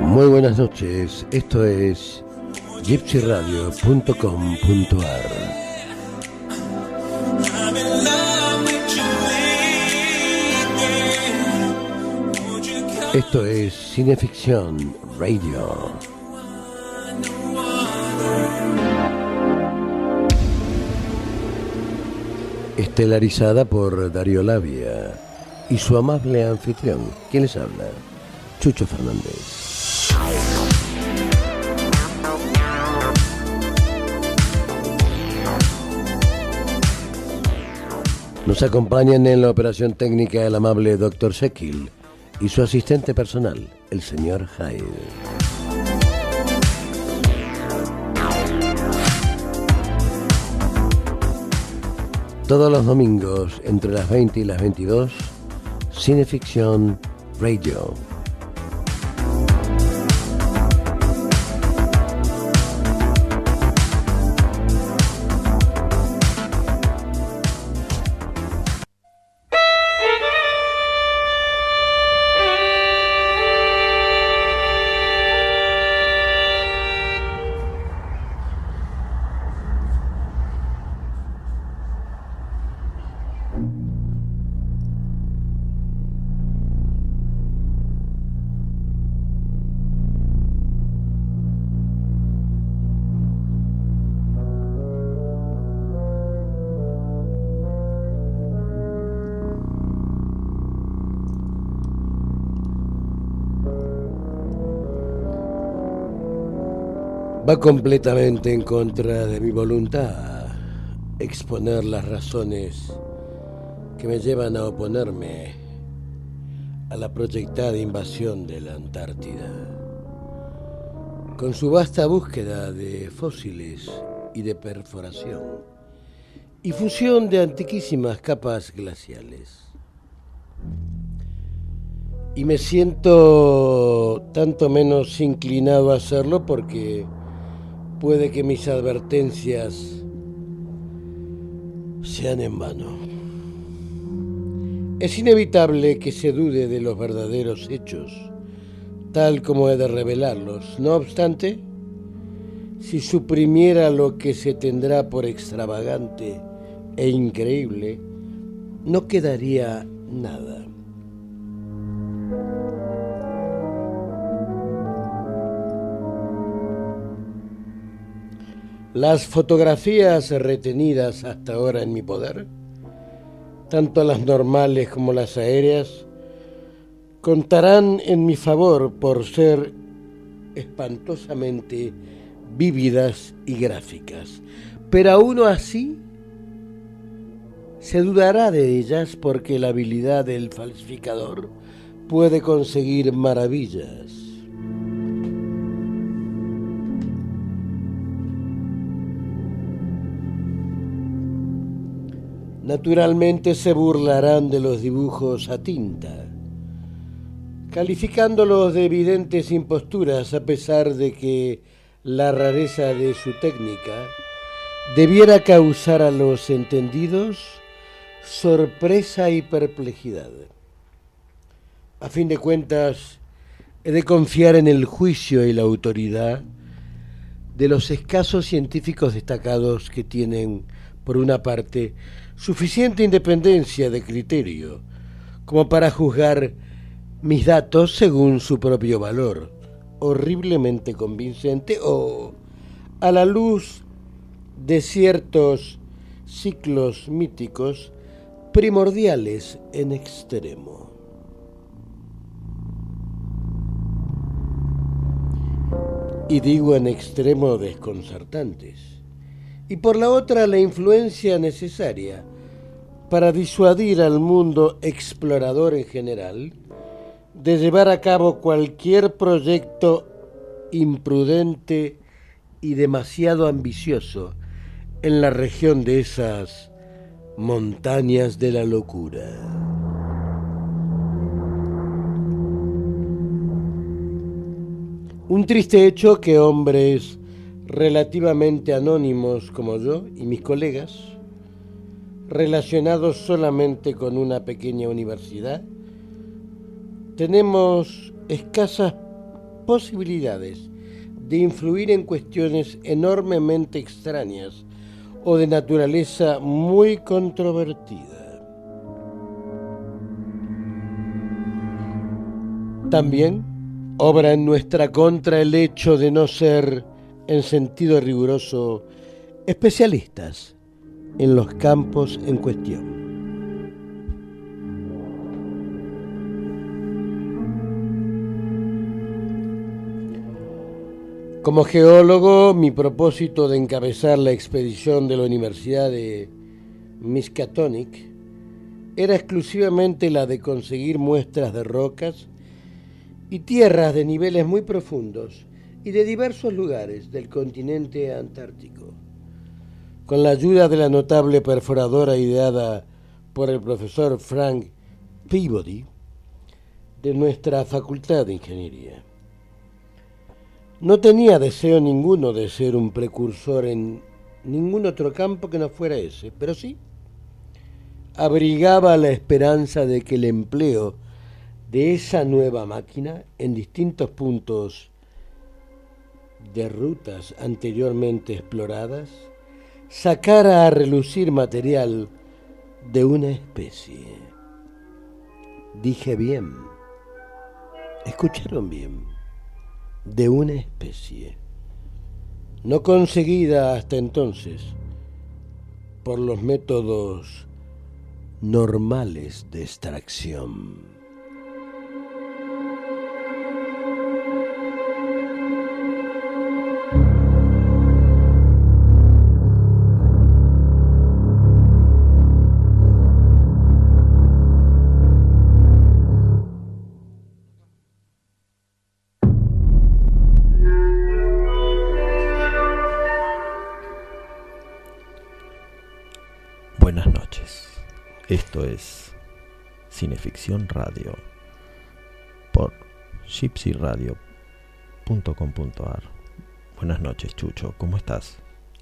Muy buenas noches, esto es gypsyradio.com.ar. Esto es Cineficción Radio. Estelarizada por Darío Labia y su amable anfitrión. ¿Quién les habla? Chucho Fernández. Nos acompañan en la operación técnica el amable Dr. Sekil y su asistente personal, el señor Hyde. Todos los domingos, entre las 20 y las 22, Cineficción Radio. Va completamente en contra de mi voluntad exponer las razones que me llevan a oponerme a la proyectada invasión de la Antártida. Con su vasta búsqueda de fósiles y de perforación y fusión de antiquísimas capas glaciales. Y me siento tanto menos inclinado a hacerlo porque puede que mis advertencias sean en vano. Es inevitable que se dude de los verdaderos hechos, tal como he de revelarlos. No obstante, si suprimiera lo que se tendrá por extravagante e increíble, no quedaría nada. Las fotografías retenidas hasta ahora en mi poder, tanto las normales como las aéreas, contarán en mi favor por ser espantosamente vívidas y gráficas. Pero aún así, se dudará de ellas porque la habilidad del falsificador puede conseguir maravillas. Naturalmente se burlarán de los dibujos a tinta, calificándolos de evidentes imposturas a pesar de que la rareza de su técnica debiera causar a los entendidos sorpresa y perplejidad. A fin de cuentas, he de confiar en el juicio y la autoridad de los escasos científicos destacados que tienen, por una parte, suficiente independencia de criterio como para juzgar mis datos según su propio valor, horriblemente convincente o a la luz de ciertos ciclos míticos primordiales en extremo. Y digo en extremo desconcertantes y por la otra la influencia necesaria para disuadir al mundo explorador en general de llevar a cabo cualquier proyecto imprudente y demasiado ambicioso en la región de esas montañas de la locura. Un triste hecho que hombres relativamente anónimos como yo y mis colegas, relacionados solamente con una pequeña universidad, tenemos escasas posibilidades de influir en cuestiones enormemente extrañas o de naturaleza muy controvertida. También obra en nuestra contra el hecho de no ser, en sentido riguroso, especialistas en los campos en cuestión. Como geólogo, mi propósito de encabezar la expedición de la Universidad de Miskatonic era exclusivamente la de conseguir muestras de rocas y tierras de niveles muy profundos y de diversos lugares del continente antártico. Con la ayuda de la notable perforadora ideada por el profesor Frank Peabody de nuestra Facultad de Ingeniería. No tenía deseo ninguno de ser un precursor en ningún otro campo que no fuera ese, pero sí abrigaba la esperanza de que el empleo de esa nueva máquina en distintos puntos de rutas anteriormente exploradas sacara a relucir material de una especie. Dije bien, escucharon bien de una especie, no conseguida hasta entonces por los métodos normales de extracción. Esto es Cineficción Radio por gypsyradio.com.ar. Buenas noches, Chucho. ¿Cómo estás?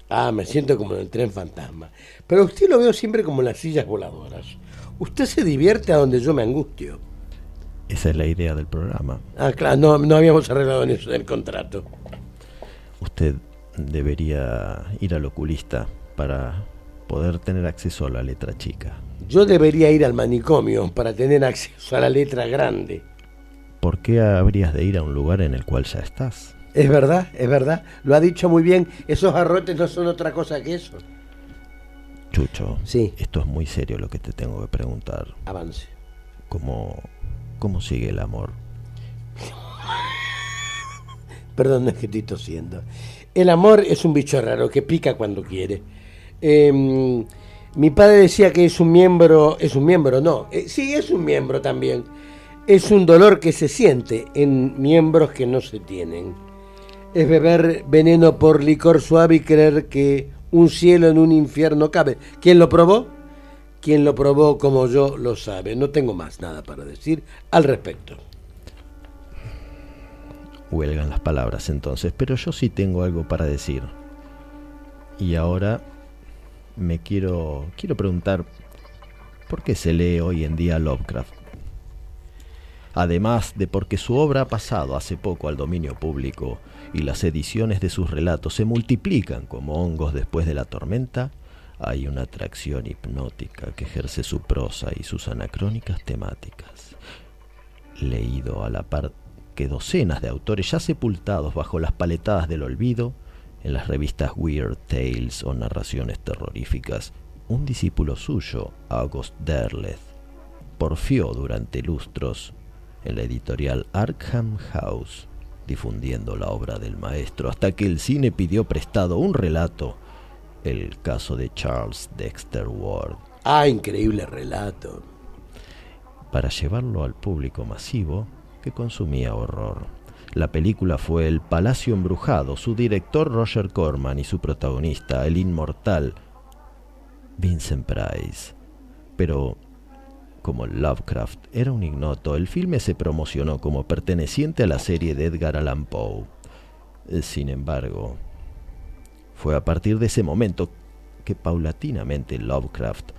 Ah, me siento como en el tren fantasma. Pero usted lo veo siempre como en las sillas voladoras. Usted se divierte a donde yo me angustio. Esa es la idea del programa. Ah, claro, no, no habíamos arreglado en eso del contrato. Usted debería ir al oculista para poder tener acceso a la letra chica. Yo debería ir al manicomio para tener acceso a la letra grande. ¿Por qué habrías de ir a un lugar en el cual ya estás? Es verdad, es verdad. Lo ha dicho muy bien. Esos arrotes no son otra cosa que eso. Chucho, Sí. esto es muy serio lo que te tengo que preguntar. Avance. ¿Cómo, cómo sigue el amor? Perdón, es que estoy tosiendo. El amor es un bicho raro que pica cuando quiere. Eh, mi padre decía que es un miembro, es un miembro, no, eh, sí es un miembro también. Es un dolor que se siente en miembros que no se tienen. Es beber veneno por licor suave y creer que un cielo en un infierno cabe. ¿Quién lo probó? Quien lo probó como yo lo sabe. No tengo más nada para decir al respecto. Huelgan las palabras entonces, pero yo sí tengo algo para decir. Y ahora me quiero quiero preguntar por qué se lee hoy en día Lovecraft. Además de porque su obra ha pasado hace poco al dominio público y las ediciones de sus relatos se multiplican como hongos después de la tormenta, hay una atracción hipnótica que ejerce su prosa y sus anacrónicas temáticas. Leído a la par que docenas de autores ya sepultados bajo las paletadas del olvido, en las revistas Weird Tales o narraciones terroríficas, un discípulo suyo, August Derleth, porfió durante lustros en la editorial Arkham House, difundiendo la obra del maestro, hasta que el cine pidió prestado un relato, el caso de Charles Dexter Ward, Ah, increíble relato. para llevarlo al público masivo que consumía horror. La película fue El Palacio Embrujado, su director Roger Corman y su protagonista, el inmortal Vincent Price. Pero, Como Lovecraft era un ignoto, el filme se promocionó como perteneciente a la serie de Edgar Allan Poe. Eh, sin embargo, fue a partir de ese momento que paulatinamente Lovecraft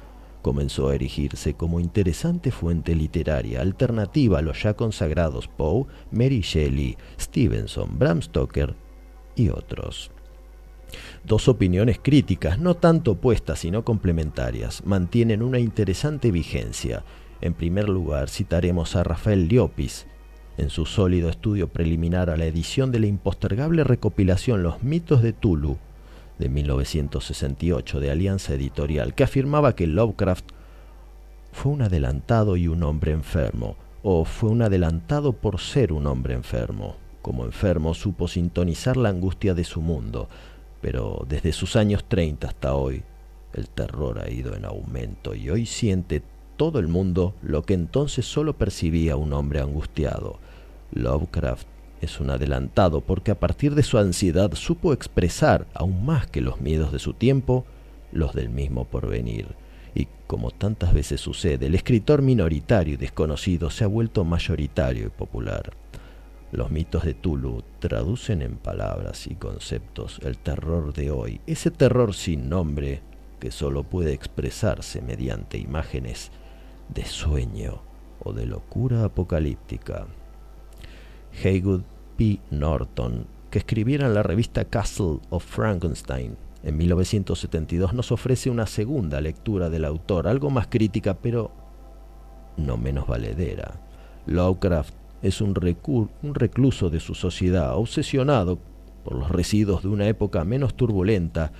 comenzó a erigirse como interesante fuente literaria alternativa a los ya consagrados Poe, Mary Shelley, Stevenson, Bram Stoker y otros. Dos opiniones críticas, no tanto opuestas sino complementarias, mantienen una interesante vigencia. En primer lugar, citaremos a Rafael Liopis, en su sólido estudio preliminar a la edición de la impostergable recopilación Los mitos de Tulu, de 1968 de Alianza Editorial, que afirmaba que Lovecraft fue un adelantado y un hombre enfermo, o fue un adelantado por ser un hombre enfermo. Como enfermo supo sintonizar la angustia de su mundo, pero desde sus años 30 hasta hoy, el terror ha ido en aumento y hoy siente todo el mundo lo que entonces solo percibía un hombre angustiado. Lovecraft es un adelantado porque a partir de su ansiedad supo expresar, aún más que los miedos de su tiempo, los del mismo porvenir. Y como tantas veces sucede, el escritor minoritario y desconocido se ha vuelto mayoritario y popular. Los mitos de Tulu traducen en palabras y conceptos el terror de hoy, ese terror sin nombre que solo puede expresarse mediante imágenes de sueño o de locura apocalíptica. Haywood P. Norton, que escribiera en la revista Castle of Frankenstein en 1972, nos ofrece una segunda lectura del autor, algo más crítica, pero no menos valedera. Lovecraft es un, un recluso de su sociedad, obsesionado por los residuos de una época menos turbulenta,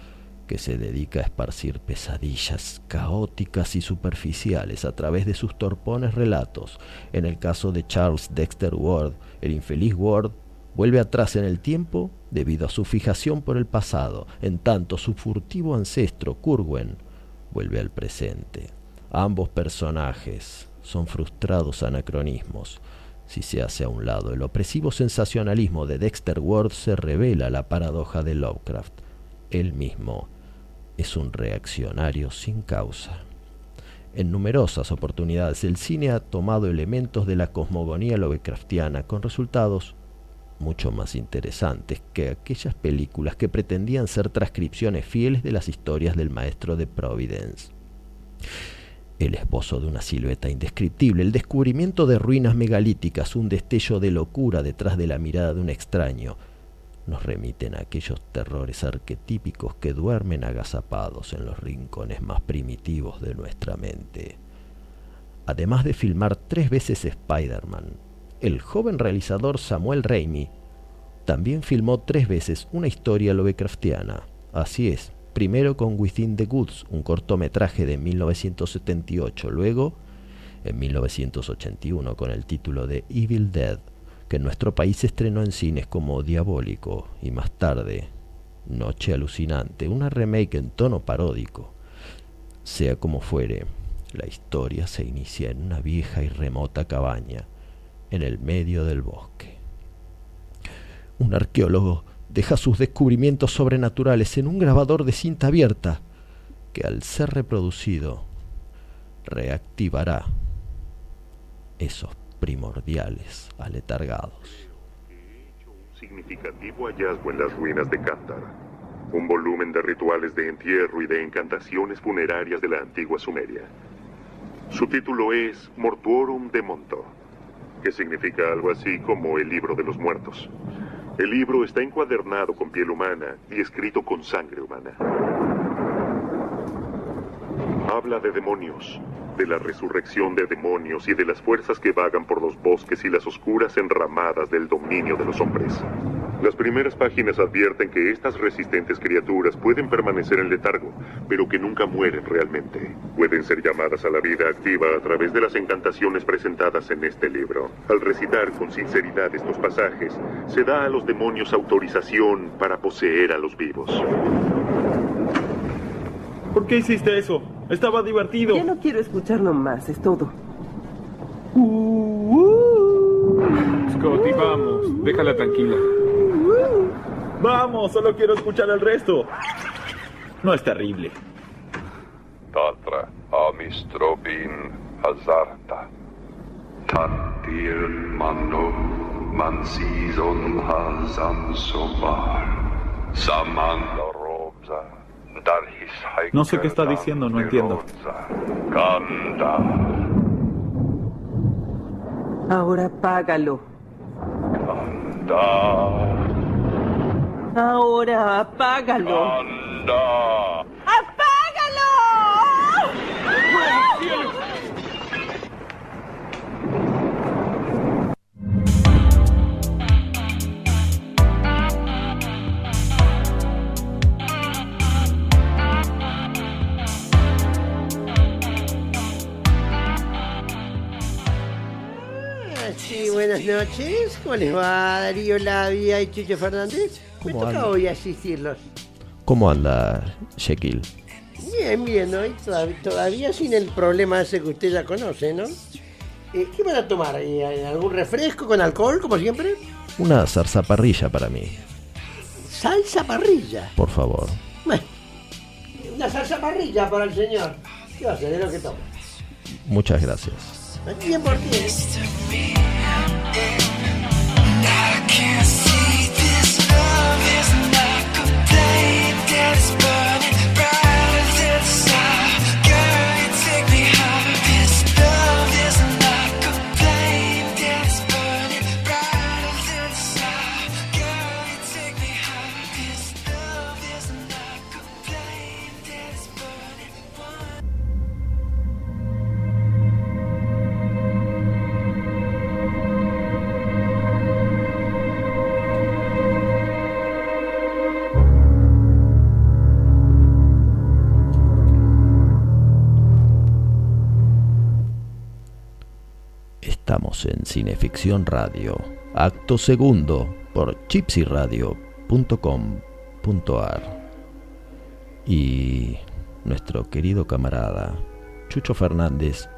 que se dedica a esparcir pesadillas caóticas y superficiales a través de sus torpones relatos. En el caso de Charles Dexter Ward, el infeliz Ward vuelve atrás en el tiempo debido a su fijación por el pasado, en tanto su furtivo ancestro Curwen vuelve al presente. Ambos personajes son frustrados anacronismos. Si se hace a un lado el opresivo sensacionalismo de Dexter Ward, se revela la paradoja de Lovecraft. Él mismo es un reaccionario sin causa. En numerosas oportunidades el cine ha tomado elementos de la cosmogonía Lovecraftiana con resultados mucho más interesantes que aquellas películas que pretendían ser transcripciones fieles de las historias del maestro de Providence. El esbozo de una silueta indescriptible, el descubrimiento de ruinas megalíticas, un destello de locura detrás de la mirada de un extraño, nos remiten a aquellos terrores arquetípicos que duermen agazapados en los rincones más primitivos de nuestra mente. Además de filmar tres veces Spider-Man, el joven realizador Samuel Raimi también filmó tres veces una historia Lovecraftiana. Así es, primero con Within the Goods, un cortometraje de 1978, luego en 1981 con el título de Evil Dead, que en nuestro país se estrenó en cines como Diabólico y más tarde Noche Alucinante, una remake en tono paródico. Sea como fuere, la historia se inicia en una vieja y remota cabaña en el medio del bosque. Un arqueólogo deja sus descubrimientos sobrenaturales en un grabador de cinta abierta que al ser reproducido reactivará esos primordiales aletargados. Un significativo hallazgo en las ruinas de Cantar. Un volumen de rituales de entierro y de encantaciones funerarias de la antigua Sumeria. Su título es Mortuorum de Monto, que significa algo así como el libro de los muertos. El libro está encuadernado con piel humana y escrito con sangre humana. Habla de demonios, de la resurrección de demonios y de las fuerzas que vagan por los bosques y las oscuras enramadas del dominio de los hombres. Las primeras páginas advierten que estas resistentes criaturas pueden permanecer en letargo, pero que nunca mueren realmente. Pueden ser llamadas a la vida activa a través de las encantaciones presentadas en este libro. Al recitar con sinceridad estos pasajes, se da a los demonios autorización para poseer a los vivos. ¿Por qué hiciste eso? Estaba divertido. Ya no quiero escucharlo más, es todo. Scotty, vamos. Déjala tranquila. Vamos, solo quiero escuchar el resto. No es terrible. Tatra, amistropin, hazarta. Tatir mano mansizon hazam somar. Samanda robza. No sé qué está diciendo, no entiendo. Ahora apágalo. Da. Ahora apágalo. ¡Apágalo! Buenas noches. ¿Cómo les va Darío Labia y Chucho Fernández? Me ¿Cómo toca anda? hoy asistirlos. ¿Cómo anda, Jekyll? Bien, bien, hoy todavía, todavía sin el problema ese que usted ya conoce, ¿no? Eh, ¿Qué van a tomar? Eh, ¿Algún refresco con alcohol, como siempre? Una zarzaparrilla para mí, Salsa parrilla. por favor. Bueno, una salsa parrilla para el señor. ¿Qué va a hacer? Es lo que toma. Muchas gracias. No tiene por qué. Estamos Cineficción Radio, acto segundo, por chipsyradio.com.ar. Y nuestro querido camarada Chucho Fernández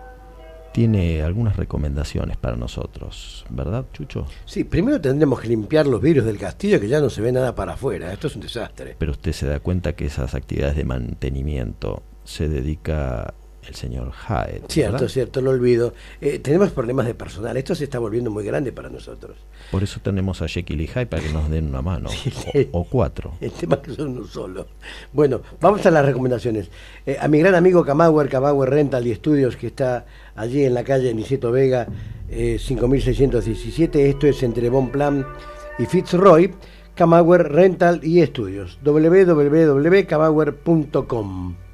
tiene algunas recomendaciones para nosotros, ¿verdad, Chucho? Sí, primero tendremos que limpiar los vidrios del castillo que ya no se ve nada para afuera. Esto es un desastre. Pero usted se da cuenta que esas actividades de mantenimiento se dedica el señor Hyde. Cierto, ¿verdad? cierto, lo olvido. Eh, tenemos problemas de personal. Esto se está volviendo muy grande para nosotros. Por eso tenemos a Jekyll y Hyde para que nos den una mano, o, o cuatro. El tema es que son uno solo. Bueno, vamos a las recomendaciones. Eh, a mi gran amigo Camauer, Camauer Rental y Estudios, que está allí en la calle Niceto Vega, eh, 5617. Esto es entre Bonplan y Fitzroy. Camauer Rental y Estudios. www.camauer.com.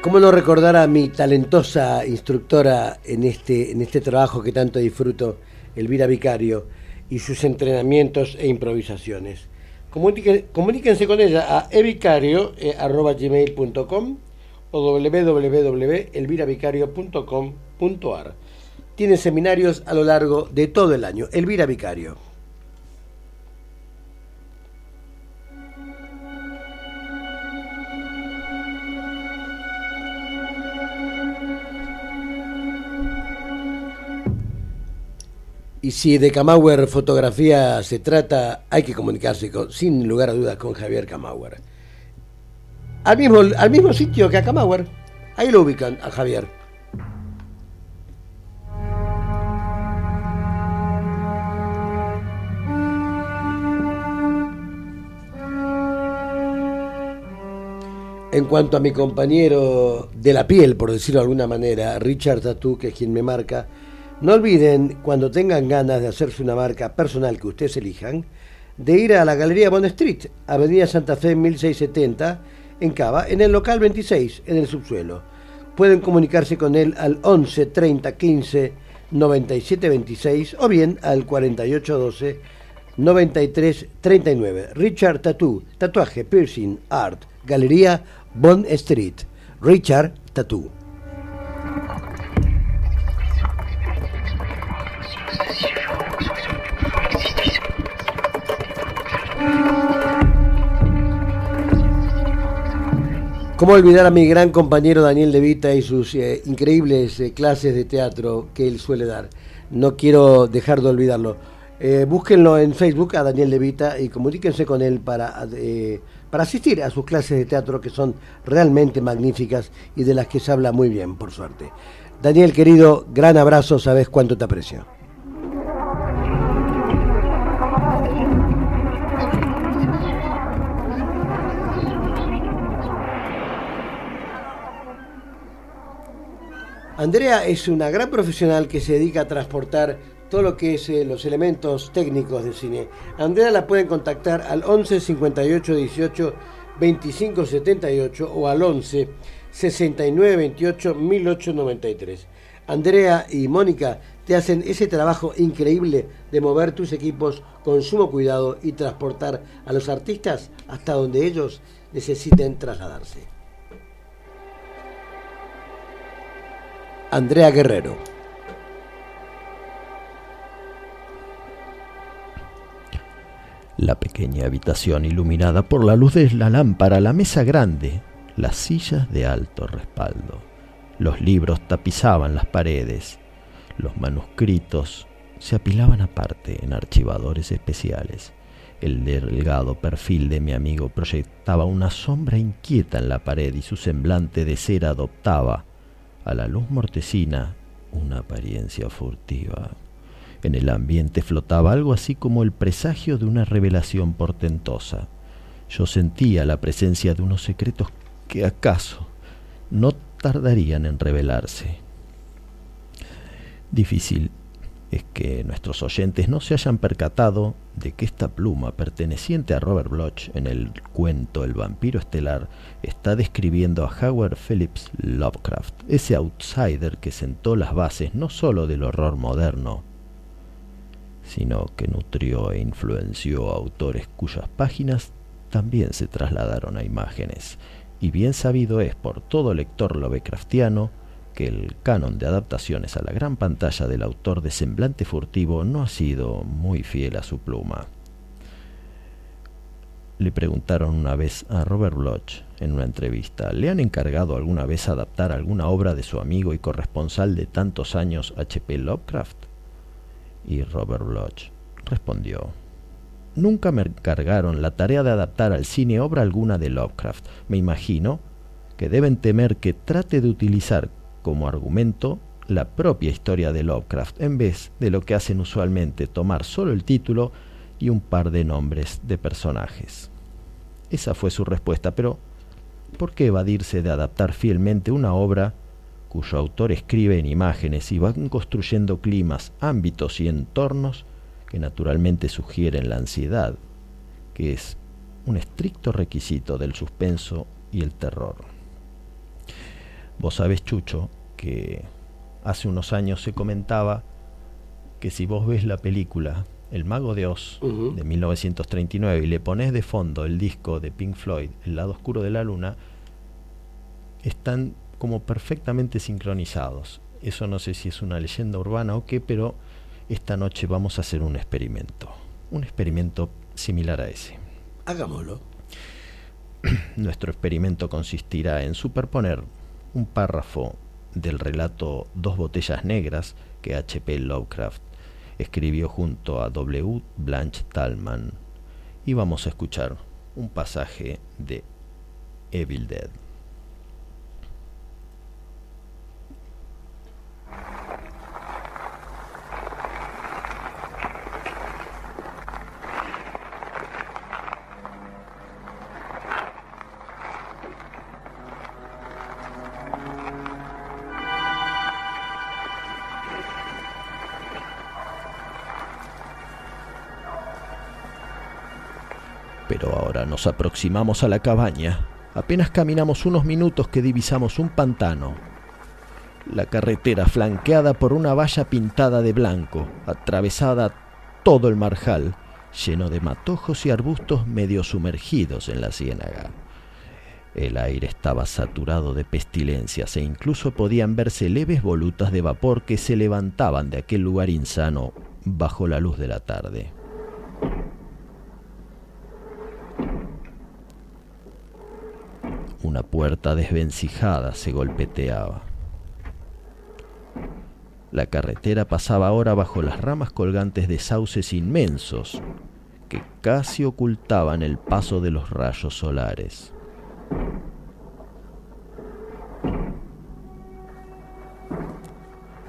¿Cómo no recordar a mi talentosa instructora en este, en este trabajo que tanto disfruto, Elvira Vicario, y sus entrenamientos e improvisaciones? Comuníquense con ella a evicario.gmail.com o www.elviravicario.com.ar. Tiene seminarios a lo largo de todo el año. Elvira Vicario. Y si de Camauer fotografía se trata, hay que comunicarse sin lugar a dudas con Javier Camauer. Al mismo, al mismo sitio que a Camauer. Ahí lo ubican a Javier. En cuanto a mi compañero de la piel, por decirlo de alguna manera, Richard Tatú, que es quien me marca, no olviden, cuando tengan ganas de hacerse una marca personal que ustedes elijan, de ir a la Galería Bond Street, Avenida Santa Fe 1670, en Cava, en el local 26, en el subsuelo. Pueden comunicarse con él al 11 30 15 97 26 o bien al 48 12 93 39. Richard Tattoo, tatuaje, piercing, art, Galería Bond Street. Richard Tattoo. ¿Cómo olvidar a mi gran compañero Daniel De Vita y sus eh, increíbles eh, clases de teatro que él suele dar? No quiero dejar de olvidarlo. Eh, búsquenlo en Facebook a Daniel Levita y comuníquense con él para, para asistir a sus clases de teatro que son realmente magníficas y de las que se habla muy bien, por suerte. Daniel, querido, gran abrazo, sabes cuánto te aprecio. Andrea es una gran profesional que se dedica a transportar todo lo que es eh, los elementos técnicos del cine. Andrea la pueden contactar al 11 58 18 25 78 o al 11 69 28 1893. Andrea y Mónica te hacen ese trabajo increíble de mover tus equipos con sumo cuidado y transportar a los artistas hasta donde ellos necesiten trasladarse. Andrea Guerrero. La pequeña habitación iluminada por la luz de la lámpara, la mesa grande, las sillas de alto respaldo. Los libros tapizaban las paredes, los manuscritos se apilaban aparte en archivadores especiales. El delgado perfil de mi amigo proyectaba una sombra inquieta en la pared y su semblante de cera adoptaba, a la luz mortecina, una apariencia furtiva. En el ambiente flotaba algo así como el presagio de una revelación portentosa. Yo sentía la presencia de unos secretos que acaso no tardarían en revelarse. Difícil es que nuestros oyentes no se hayan percatado de que esta pluma perteneciente a Robert Bloch en el cuento El vampiro estelar está describiendo a Howard Phillips Lovecraft, ese outsider que sentó las bases no sólo del horror moderno, sino que nutrió e influenció a autores cuyas páginas también se trasladaron a imágenes, y bien sabido es por todo lector lovecraftiano que el canon de adaptaciones a la gran pantalla del autor de semblante furtivo no ha sido muy fiel a su pluma. Le preguntaron una vez a Robert Bloch en una entrevista, ¿le han encargado alguna vez adaptar alguna obra de su amigo y corresponsal de tantos años H.P. Lovecraft? Y Robert Bloch respondió, Nunca me encargaron la tarea de adaptar al cine obra alguna de Lovecraft. Me imagino que deben temer que trate de utilizar como argumento la propia historia de Lovecraft, en vez de lo que hacen usualmente, tomar solo el título y un par de nombres de personajes. Esa fue su respuesta, pero ¿por qué evadirse de adaptar fielmente una obra cuyo autor escribe en imágenes y van construyendo climas, ámbitos y entornos que naturalmente sugieren la ansiedad, que es un estricto requisito del suspenso y el terror? Vos sabés, Chucho, que hace unos años se comentaba que si vos ves la película El Mago de Oz de 1939 y le pones de fondo el disco de Pink Floyd, El lado oscuro de la luna, están como perfectamente sincronizados. Eso no sé si es una leyenda urbana o qué, pero esta noche vamos a hacer un experimento. Un experimento similar a ese. Hagámoslo. Nuestro experimento consistirá en superponer un párrafo del relato Dos botellas negras que H.P. Lovecraft escribió junto a W. Blanche Talman y vamos a escuchar un pasaje de Evil Dead. Nos aproximamos a la cabaña. Apenas caminamos unos minutos que divisamos un pantano. La carretera flanqueada por una valla pintada de blanco, atravesada todo el marjal, lleno de matojos y arbustos medio sumergidos en la ciénaga. El aire estaba saturado de pestilencias e incluso podían verse leves volutas de vapor que se levantaban de aquel lugar insano bajo la luz de la tarde. Una puerta desvencijada se golpeteaba. La carretera pasaba ahora bajo las ramas colgantes de sauces inmensos que casi ocultaban el paso de los rayos solares.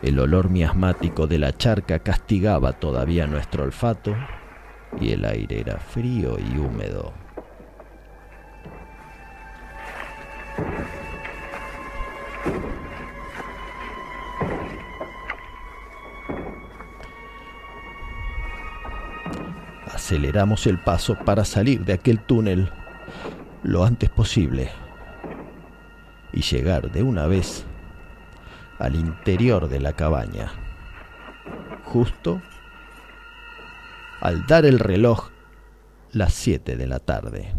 El olor miasmático de la charca castigaba todavía nuestro olfato y el aire era frío y húmedo. Aceleramos el paso para salir de aquel túnel lo antes posible y llegar de una vez al interior de la cabaña. Justo al dar el reloj las 7 de la tarde.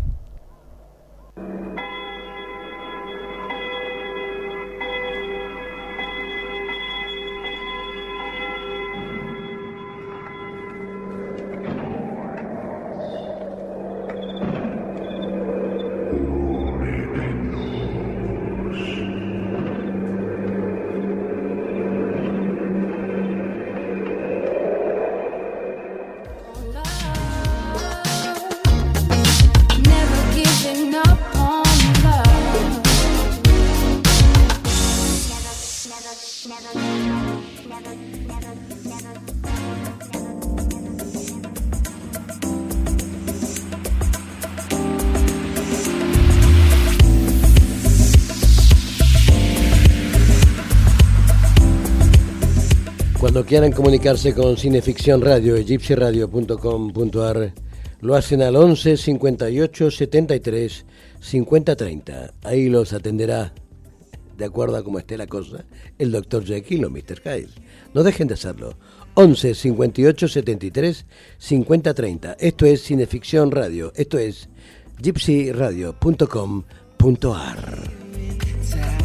Quieran comunicarse con Cineficción Radio y gypsyradio.com.ar, lo hacen al 11 58 73 50 30. Ahí los atenderá, de acuerdo a cómo esté la cosa, el Dr. Jekyll o Mr. Hyde. No dejen de hacerlo. 11 58 73 50 30. Esto es Cineficción Radio. Esto es gypsyradio.com.ar.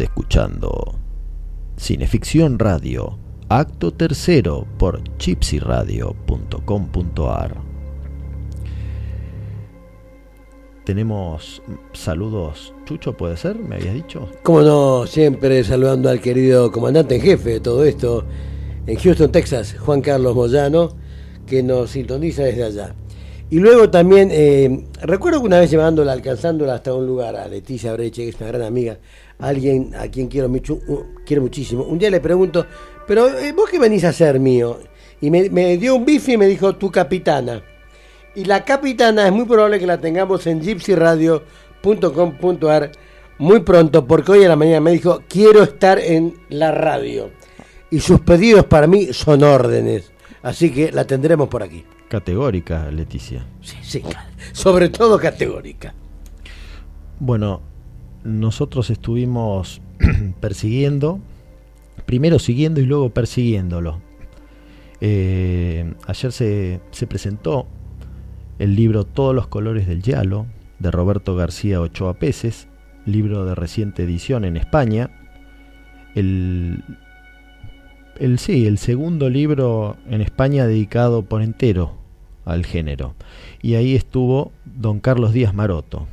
Escuchando Cineficción Radio, acto tercero por chipsyradio.com.ar. Tenemos saludos. Chucho, ¿puede ser? ¿Me habías dicho? Como no, siempre saludando al querido comandante en jefe de todo esto en Houston, Texas, Juan Carlos Moyano, que nos sintoniza desde allá. Y luego también, eh, recuerdo que una vez llevándola, alcanzándola hasta un lugar, a Leticia Breche, que es una gran amiga, alguien a quien quiero, mucho, quiero muchísimo, un día le pregunto, pero eh, vos qué venís a hacer mío? Y me, dio un bife y me dijo, tu capitana. Y la capitana es muy probable que la tengamos en gypsyradio.com.ar muy pronto, porque hoy a la mañana me dijo, quiero estar en la radio. Y sus pedidos para mí son órdenes. Así que la tendremos por aquí. Categórica, Leticia. Sí, sí, sobre todo categórica. Bueno, nosotros estuvimos persiguiendo, primero siguiendo y luego persiguiéndolo. Eh, ayer se, se presentó el libro Todos los colores del Yalo, de Roberto García Ochoa Peces, libro de reciente edición en España. El, el, sí, el segundo libro en España dedicado por entero al género. Y ahí estuvo don Carlos Díaz Maroto.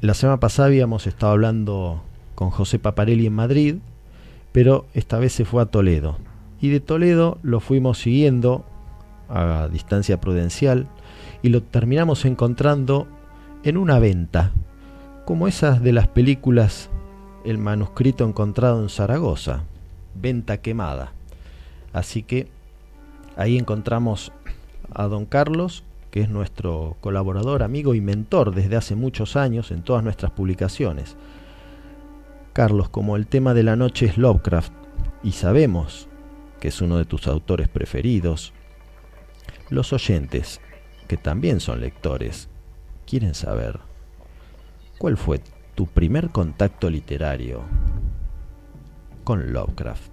La semana pasada habíamos estado hablando con José Paparelli en Madrid, pero esta vez se fue a Toledo. Y de Toledo lo fuimos siguiendo a distancia prudencial y lo terminamos encontrando en una venta, como esas de las películas El manuscrito encontrado en Zaragoza, venta quemada. Así que ahí encontramos a don Carlos, que es nuestro colaborador, amigo y mentor desde hace muchos años en todas nuestras publicaciones. Carlos, como el tema de la noche es Lovecraft, y sabemos que es uno de tus autores preferidos, los oyentes, que también son lectores, quieren saber cuál fue tu primer contacto literario con Lovecraft.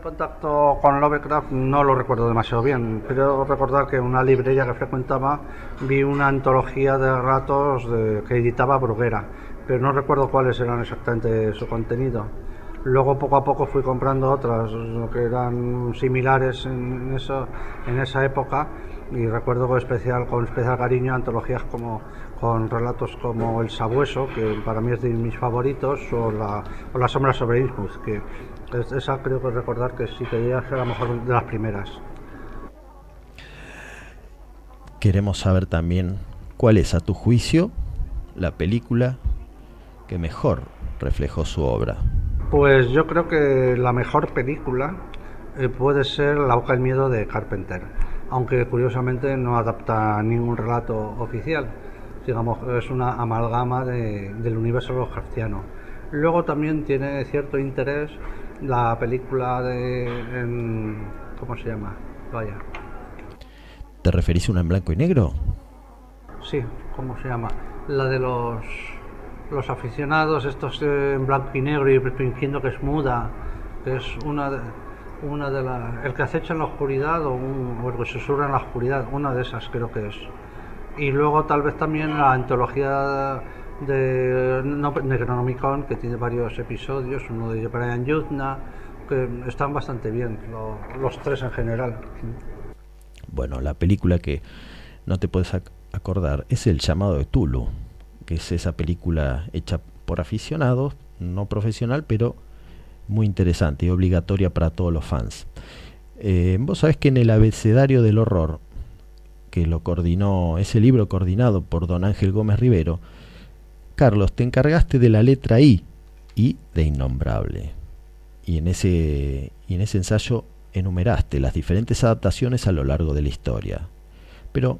El contacto con Lovecraft no lo recuerdo demasiado bien. Creo recordar que en una librería que frecuentaba vi una antología de relatos de- que editaba Bruguera, pero no recuerdo cuáles eran exactamente su contenido. Luego poco a poco fui comprando otras que eran similares en, esa época y recuerdo con especial, cariño antologías como con relatos como El Sabueso, que para mí es de mis favoritos, o La, o Sombra sobre Innsmouth, que es- esa creo que recordar que sí que ya fue a lo mejor de las primeras. Queremos saber también cuál es, a tu juicio, la película que mejor reflejó su obra. Pues yo creo que la mejor película eh, puede ser La Boca del Miedo de Carpenter, aunque curiosamente no adapta ningún relato oficial. Digamos, es una amalgama de- del universo Lovecraftiano. Luego también tiene cierto interés la película de... en- ¿Cómo se llama? Vaya. ¿Te referís a una en blanco y negro? Sí, ¿cómo se llama? La de los los aficionados, estos eh, en blanco y negro y fingiendo que es muda, que es una de, una de las... El que acecha en la oscuridad o, un, o el que susurra en la oscuridad, una de esas creo que es. Y luego tal vez también la antología de no, Necronomicon, que tiene varios episodios, uno de Brian Yuzna, que están bastante bien, lo- los tres en general. Bueno, la película que no te puedes ac- acordar es El llamado de Tulu, que es esa película hecha por aficionados, no profesional, pero muy interesante y obligatoria para todos los fans. Eh, Vos sabés que en el abecedario del horror, que lo coordinó, ese libro coordinado por don Ángel Gómez Rivero, Carlos, te encargaste de la letra I, I de innombrable. Y en ese, y en ese ensayo enumeraste las diferentes adaptaciones a lo largo de la historia. Pero,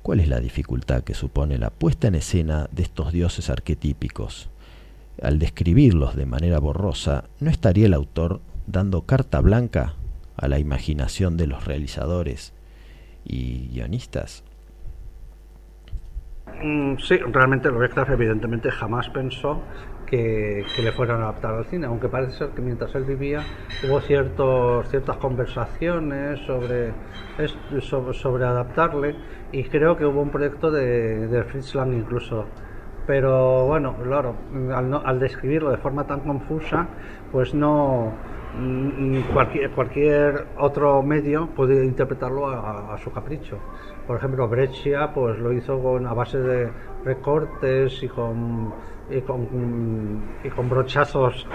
¿cuál es la dificultad que supone la puesta en escena de estos dioses arquetípicos? Al describirlos de manera borrosa, ¿no estaría el autor dando carta blanca a la imaginación de los realizadores y guionistas? Mm, Sí, realmente Lovecraft evidentemente jamás pensó que, le fueran a adaptar al cine, aunque parece ser que mientras él vivía hubo ciertos, ciertas conversaciones sobre, sobre, adaptarle y creo que hubo un proyecto de, de Fritz Lang incluso. Pero bueno, claro, al, no- al describirlo de forma tan confusa, pues no, mm, cualquier, otro medio puede interpretarlo a su capricho. Por ejemplo, Breccia pues lo hizo con, a base de recortes y con, y con, y con brochazos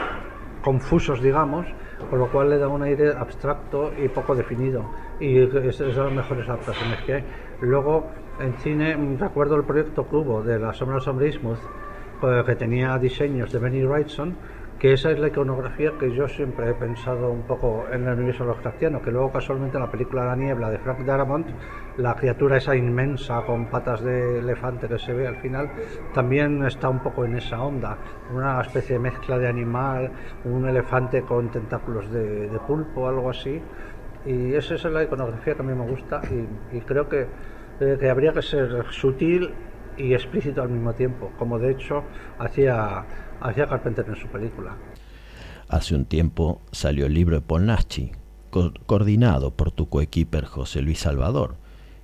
confusos, digamos, con lo cual le da un aire abstracto y poco definido. Y es, es de las mejores adaptaciones que hay. Luego, en cine, recuerdo el proyecto hubo de La Sombra sobre Innsmouth, eh, que tenía diseños de Benny Wrightson, que esa es la iconografía que yo siempre he pensado un poco en el universo Lovecraftiano, que luego casualmente en la película La Niebla de Frank Darabont, la criatura esa inmensa con patas de elefante que se ve al final, también está un poco en esa onda, una especie de mezcla de animal, un elefante con tentáculos de, de pulpo, algo así, y esa es la iconografía que a mí me gusta y, y creo que, eh, que habría que ser sutil y explícito al mismo tiempo, como de hecho hacía, hacía Carpenter en su película. Hace un tiempo salió el libro de Polnaschi, co- coordinado por tu coequiper José Luis Salvador,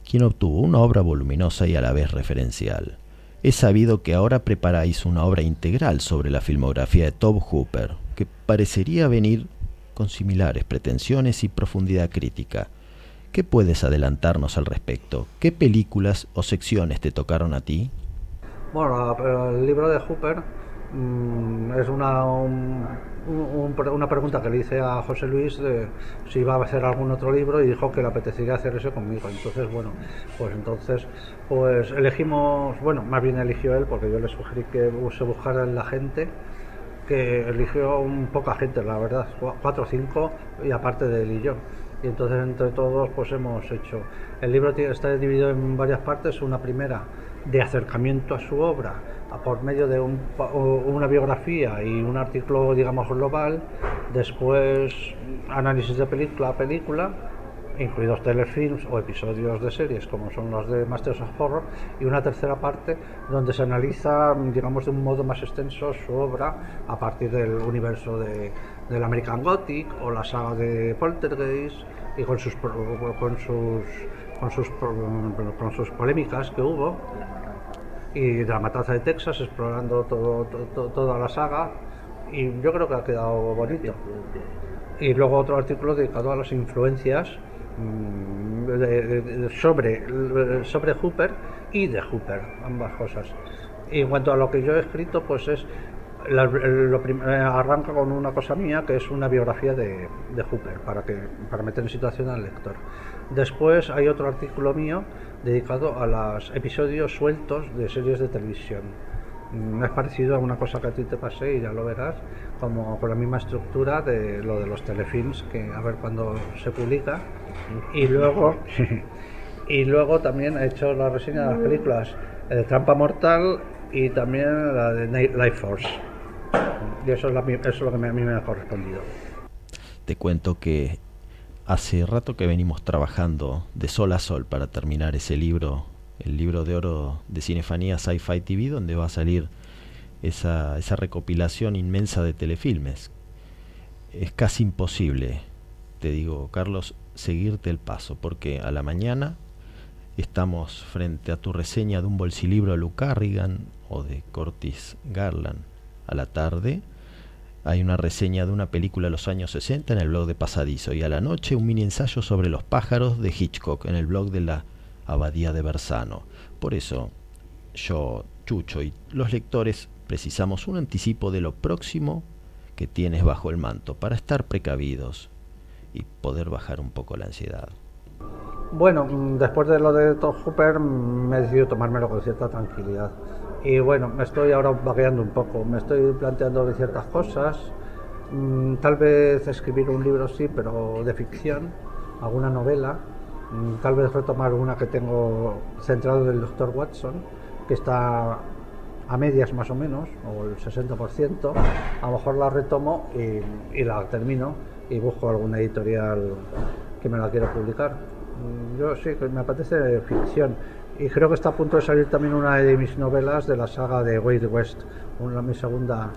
quien obtuvo una obra voluminosa y a la vez referencial. Es sabido que ahora preparáis una obra integral sobre la filmografía de Tob Hooper, que parecería venir con similares pretensiones y profundidad crítica. ¿Qué puedes adelantarnos al respecto? ¿Qué películas o secciones te tocaron a ti? Bueno, el libro de Hooper mm, es una, un- un- un- una pregunta que le hice a José Luis de si iba a hacer algún otro libro y dijo que le apetecería hacer eso conmigo. Entonces, bueno, pues entonces pues elegimos, bueno, más bien eligió él porque yo le sugerí que se buscara en la gente que eligió un poca gente, la verdad, cua- cuatro o cinco, y aparte de él y yo. Y entonces entre todos pues hemos hecho. El libro está dividido en varias partes, una primera de acercamiento a su obra por medio de un una biografía y un artículo digamos global, después análisis de película a película incluidos telefilms o episodios de series como son los de Masters of Horror, y una tercera parte donde se analiza, digamos, de un modo más extenso su obra a partir del universo de, del American Gothic o la saga de Poltergeist y con sus con sus con sus con sus polémicas que hubo y de la matanza de Texas explorando todo, to- to- toda la saga y yo creo que ha quedado bonito. Y luego otro artículo dedicado a las influencias mm, sobre sobre Hooper y de Hooper ambas cosas. Y en cuanto a lo que yo he escrito pues es la- lo prim- eh, arranca con una cosa mía que es una biografía de, de Hooper para que para meter en situación al lector. Después hay otro artículo mío dedicado a los episodios sueltos de series de televisión. Mm, es parecido a una cosa que a ti te pasé y ya lo verás como con la misma estructura de lo de los telefilms que a ver cuándo se publica. Y luego y luego también he hecho la reseña de las películas eh, Trampa Mortal y también la de Ni- Life Force y eso es, eso es lo que a mí me ha correspondido Te cuento que hace rato que venimos trabajando de sol a sol para terminar ese libro, el libro de oro de Cinefanía Sci-Fi TV, donde va a salir esa, esa recopilación inmensa de telefilmes. Es casi imposible, te digo, Carlos, seguirte el paso, porque a la mañana estamos frente a tu reseña de un bolsilibro de Luke Carrigan o de Curtis Garland. A la tarde hay una reseña de una película de los años 60 en el blog de Pasadizo y a la noche un mini ensayo sobre los pájaros de Hitchcock en el blog de la Abadía de Bersano. Por eso, yo, Chucho y los lectores precisamos un anticipo de lo próximo que tienes bajo el manto para estar precavidos y poder bajar un poco la ansiedad. Bueno, después de lo de Todd Hooper me he decidido tomármelo con cierta tranquilidad. Y bueno, me estoy ahora vagueando un poco, me estoy planteando ciertas cosas. Mm, Tal vez escribir un libro sí, pero de ficción, alguna novela. Mm, Tal vez retomar una que tengo centrado en el Dr. Watson, que está a medias más o menos, o el 60%. A lo mejor la retomo y, y la termino y busco alguna editorial que me la quiera publicar. Mm, Yo sí, que me apetece ficción. Y creo que está a punto de salir también una de mis novelas de la saga de Wade West, una, mi segunda,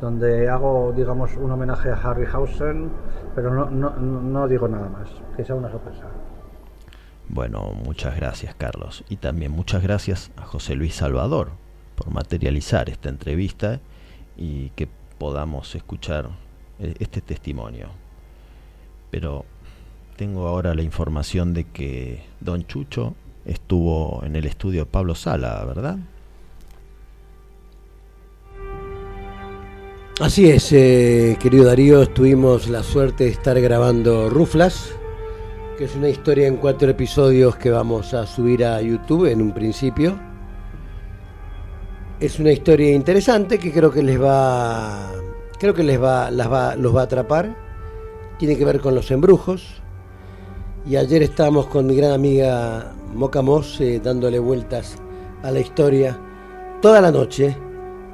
donde hago, digamos, un homenaje a Harryhausen, pero no, no, no digo nada más, que sea una sorpresa. Bueno, muchas gracias Carlos y también muchas gracias a José Luis Salvador por materializar esta entrevista y que podamos escuchar eh, este testimonio. Pero tengo ahora la información de que Don Chucho estuvo en el estudio Pablo Sala, ¿verdad? Así es, eh, querido Darío, tuvimos la suerte de estar grabando Ruflas, que es una historia en cuatro episodios que vamos a subir a YouTube en un principio. Es una historia interesante que creo que les va, creo que les va, las va, los va a atrapar. Tiene que ver con los embrujos. Y ayer estábamos con mi gran amiga Moca Moss eh, dándole vueltas a la historia toda la noche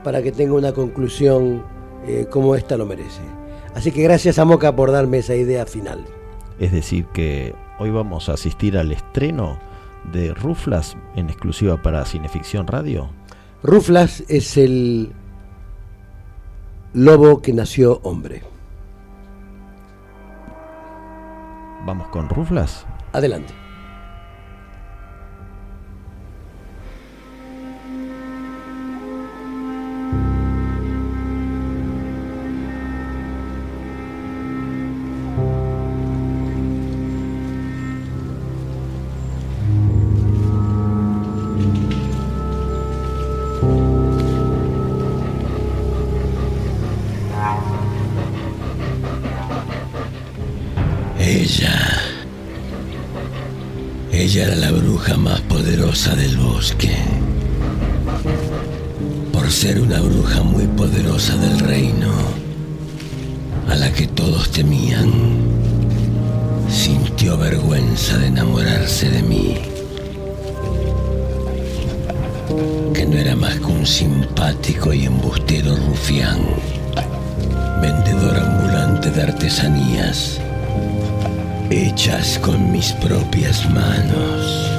para que tenga una conclusión eh, como esta lo merece. Así que gracias a Moca por darme esa idea final. Es decir, que hoy vamos a asistir al estreno de Ruflas en exclusiva para Cineficción Radio. Ruflas es el lobo que nació hombre. Vamos con Ruflas. Adelante. Ella. Ella era la bruja más poderosa del bosque. Por ser una bruja muy poderosa del reino, a la que todos temían, sintió vergüenza de enamorarse de mí. Que no era más que un simpático y embustero rufián, vendedor ambulante de artesanías hechas con mis propias manos.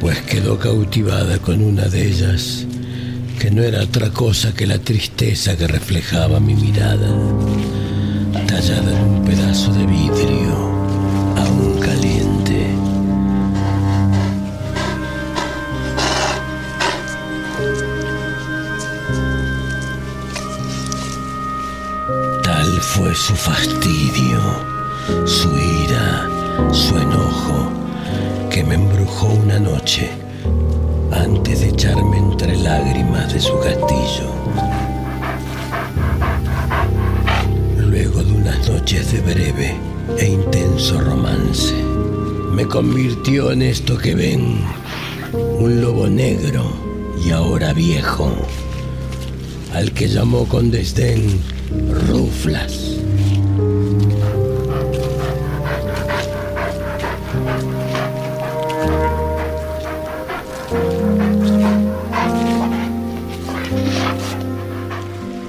Pues quedó cautivada con una de ellas, que no era otra cosa que la tristeza que reflejaba mi mirada, tallada en un pedazo de vidrio fue su fastidio, su ira, su enojo, que me embrujó una noche antes de echarme entre lágrimas de su castillo. Luego de unas noches de breve e intenso romance, me convirtió en esto que ven, un lobo negro y ahora viejo, al que llamó con desdén Ruflas.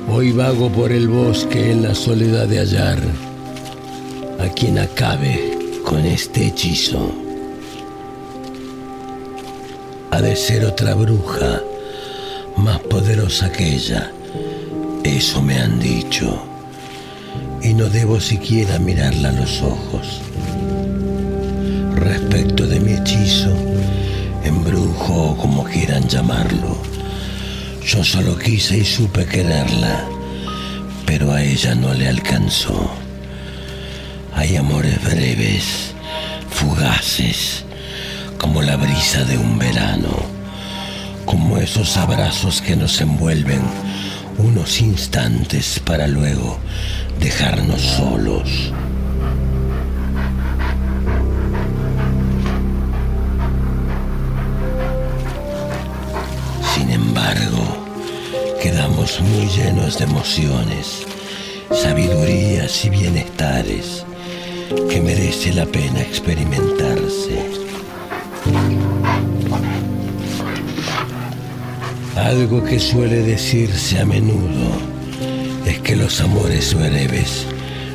Hoy vago por el bosque en la soledad de hallar a quien acabe con este hechizo. Ha de ser otra bruja más poderosa que ella. Eso me han dicho. Y no debo siquiera mirarla a los ojos. Respecto de mi hechizo, embrujo o como quieran llamarlo, yo solo quise y supe quererla, pero a ella no le alcanzó. Hay amores breves, fugaces, como la brisa de un verano, como esos abrazos que nos envuelven unos instantes para luego dejarnos solos. Sin embargo, quedamos muy llenos de emociones, sabidurías y bienestares que merece la pena experimentarse. Algo que suele decirse a menudo es que los amores breves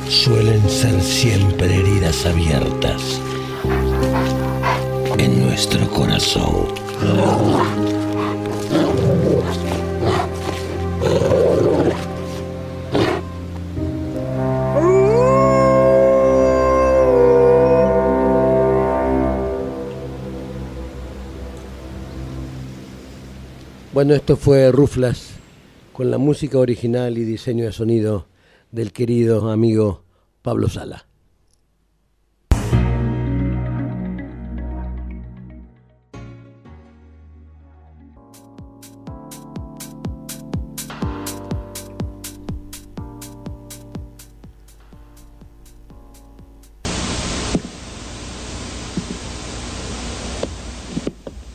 suelen ser siempre heridas abiertas en nuestro corazón. Bueno, esto fue Ruflas con la música original y diseño de sonido del querido amigo Pablo Sala.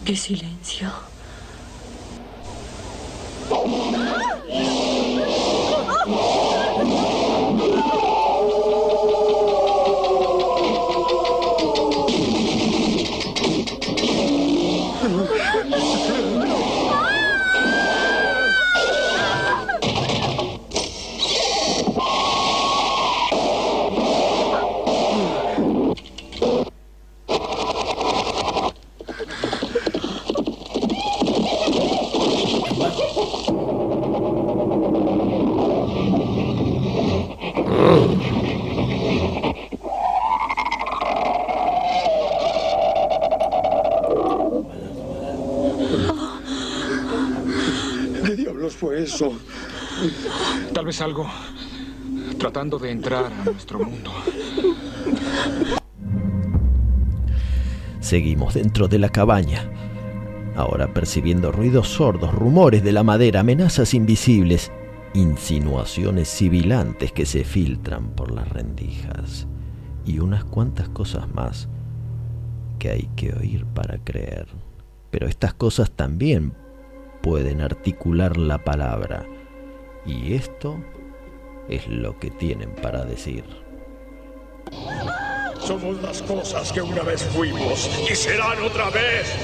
¡Qué silencio! Algo tratando de entrar a nuestro mundo. Seguimos dentro de la cabaña, ahora percibiendo ruidos sordos, rumores de la madera, amenazas invisibles, insinuaciones sibilantes que se filtran por las rendijas y unas cuantas cosas más que hay que oír para creer. Pero estas cosas también pueden articular la palabra y esto es lo que tienen para decir. Somos las cosas que una vez fuimos y serán otra vez.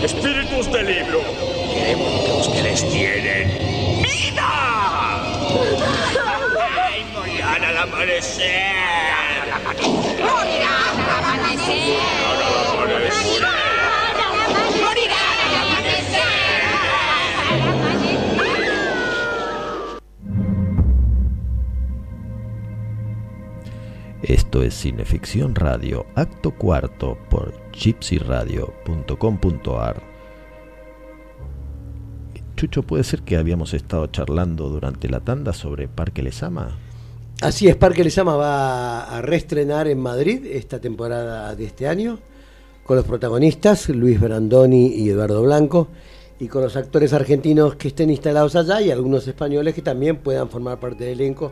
Espíritus del libro. Queremos lo que ustedes tienen. ¡Vida! Ay, morirán al amanecer. Morirán al amanecer. Esto es Cineficción Radio, acto cuarto por gypsyradio.com.ar. Chucho, ¿puede ser que habíamos estado charlando durante la tanda sobre Parque Lesama? Así es, Parque Lesama va a reestrenar en Madrid esta temporada de este año con los protagonistas Luis Brandoni y Eduardo Blanco y con los actores argentinos que estén instalados allá y algunos españoles que también puedan formar parte del elenco.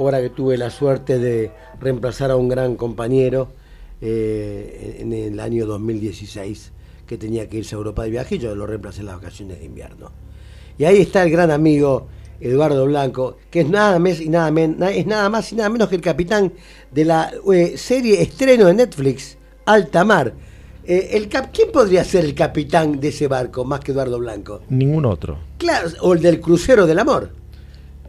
Obra que tuve la suerte de reemplazar a un gran compañero eh, en el año 2016 que tenía que irse a Europa de viaje y yo lo reemplacé en las vacaciones de invierno. Y ahí está el gran amigo Eduardo Blanco, que es nada más y nada, men- es nada más y nada menos que el capitán de la eh, serie estreno de Netflix, Alta Mar. Eh, el cap- ¿Quién podría ser el capitán de ese barco más que Eduardo Blanco? Ningún otro. Claro, o el del crucero del amor.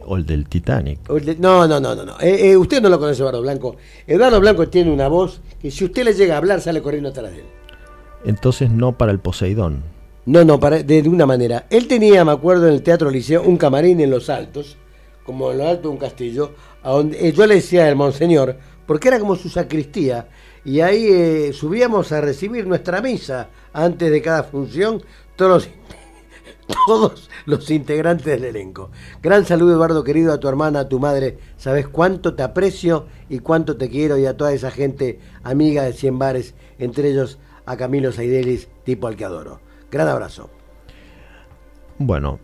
O el del Titanic. No, no, no, no. no. Eh, eh, usted no lo conoce, Eduardo Blanco. Eduardo Blanco tiene una voz que si usted le llega a hablar, sale corriendo atrás de él. Entonces no para el Poseidón. No, no, para, de, de una manera. Él tenía, me acuerdo, en el Teatro Liceo, un camarín en los altos, como en lo alto de un castillo, a donde eh, yo le decía el monseñor, porque era como su sacristía, y ahí subíamos a recibir nuestra misa antes de cada función, todos los, todos los integrantes del elenco. Gran saludo, Eduardo, querido, a tu hermana, a tu madre. Sabes cuánto te aprecio y cuánto te quiero, y a toda esa gente amiga de Cien Bares, entre ellos a Camilo Saidelis, tipo al que adoro. Gran abrazo. Bueno,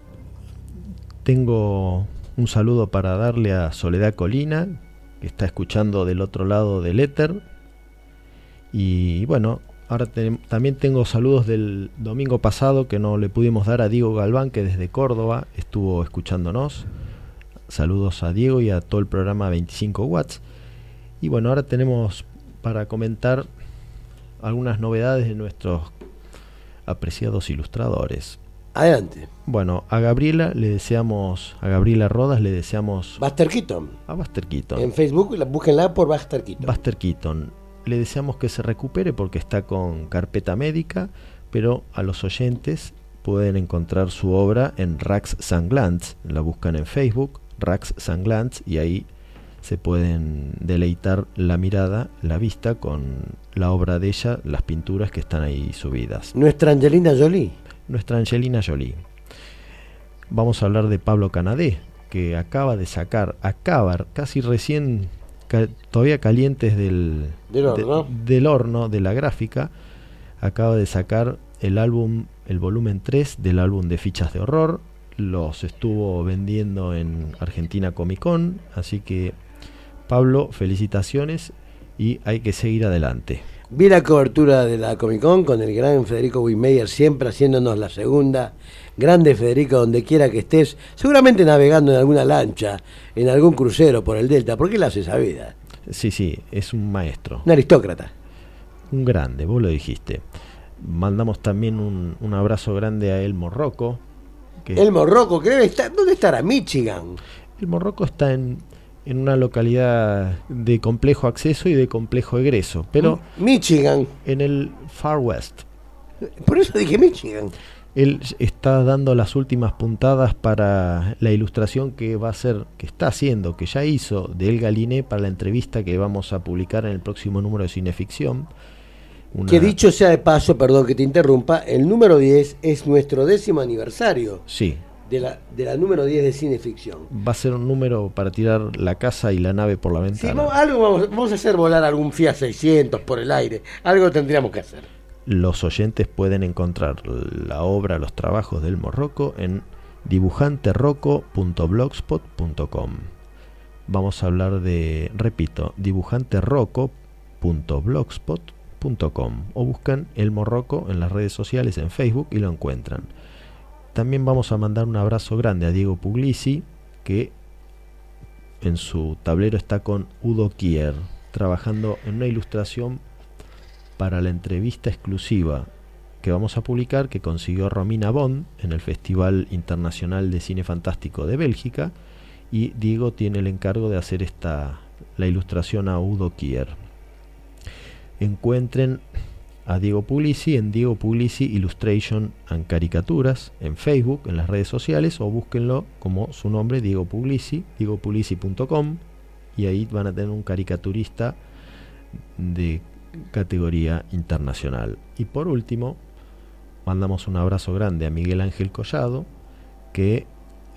tengo un saludo para darle a Soledad Colina, que está escuchando del otro lado del éter. Y bueno, ahora te- también tengo saludos del domingo pasado que no le pudimos dar a Diego Galván, que desde Córdoba estuvo escuchándonos. Saludos a Diego y a todo el programa 25 Watts. Y bueno, ahora tenemos para comentar algunas novedades de nuestros apreciados ilustradores. Adelante. Bueno, a Gabriela le deseamos, a Gabriela Rodas le deseamos Buster Keaton. a Buster Keaton. En Facebook, la- búsquenla por Buster Keaton. Buster Keaton. Le deseamos que se recupere porque está con carpeta médica, pero a los oyentes pueden encontrar su obra en Rax Sanglants. La buscan en Facebook, Rax Sanglants, y ahí se pueden deleitar la mirada, la vista con la obra de ella, las pinturas que están ahí subidas. Nuestra Angelina Jolie. Nuestra Angelina Jolie. Vamos a hablar de Pablo Canadé, que acaba de sacar, acaba, casi recién, ca- todavía calientes del, Del horno. de, del horno, de la gráfica, acaba de sacar el álbum, el volumen 3 del álbum de fichas de horror. Los estuvo vendiendo en Argentina Comic Con, así que Pablo, felicitaciones y hay que seguir adelante. Vi la cobertura de la Comic Con con el gran Federico Wimeyer siempre haciéndonos la segunda. Grande Federico, donde quiera que estés, seguramente navegando en alguna lancha, en algún crucero por el Delta, porque él hace esa vida. Sí, sí, es un maestro. Un aristócrata. Un grande, vos lo dijiste. Mandamos también un, un abrazo grande a Elmo Rocco. que- El Morroco, que debe estar. ¿Dónde estará? Michigan. El Morroco está en, en una localidad de complejo acceso y de complejo egreso, pero Michigan. en el Far West. Por eso dije Michigan. Él está dando las últimas puntadas para la ilustración que va a hacer, que está haciendo, que ya hizo de El Galiné para la entrevista que vamos a publicar en el próximo número de Cineficción. Una- Que dicho sea de paso, perdón que te interrumpa, el número 10 es nuestro décimo aniversario Sí, de la, de la número 10 de Cineficción. va a ser un número para tirar la casa y la nave por la ventana. vamos- algo vamos, vamos a hacer volar algún Fiat 600 por el aire. Algo tendríamos que hacer. Los oyentes pueden encontrar la obra, los trabajos del Morroco en dibujanterroco.blogspot.com. Vamos a hablar de, repito, dibujanterroco.blogspot.com o buscan el Morroco en las redes sociales en Facebook y lo encuentran. También vamos a mandar un abrazo grande a Diego Puglisi, que en su tablero está con Udo Kier, trabajando en una ilustración para la entrevista exclusiva que vamos a publicar que consiguió Romina Bond en el Festival Internacional de Cine Fantástico de Bélgica y Diego tiene el encargo de hacer esta la ilustración a Udo Kier. Encuentren a Diego Puglisi en Diego Puglisi Illustration and Caricaturas en Facebook, en las redes sociales, o búsquenlo como su nombre, Diego Puglisi, diegopuglisi.com, y ahí van a tener un caricaturista de categoría internacional. Y por último, mandamos un abrazo grande a Miguel Ángel Collado, que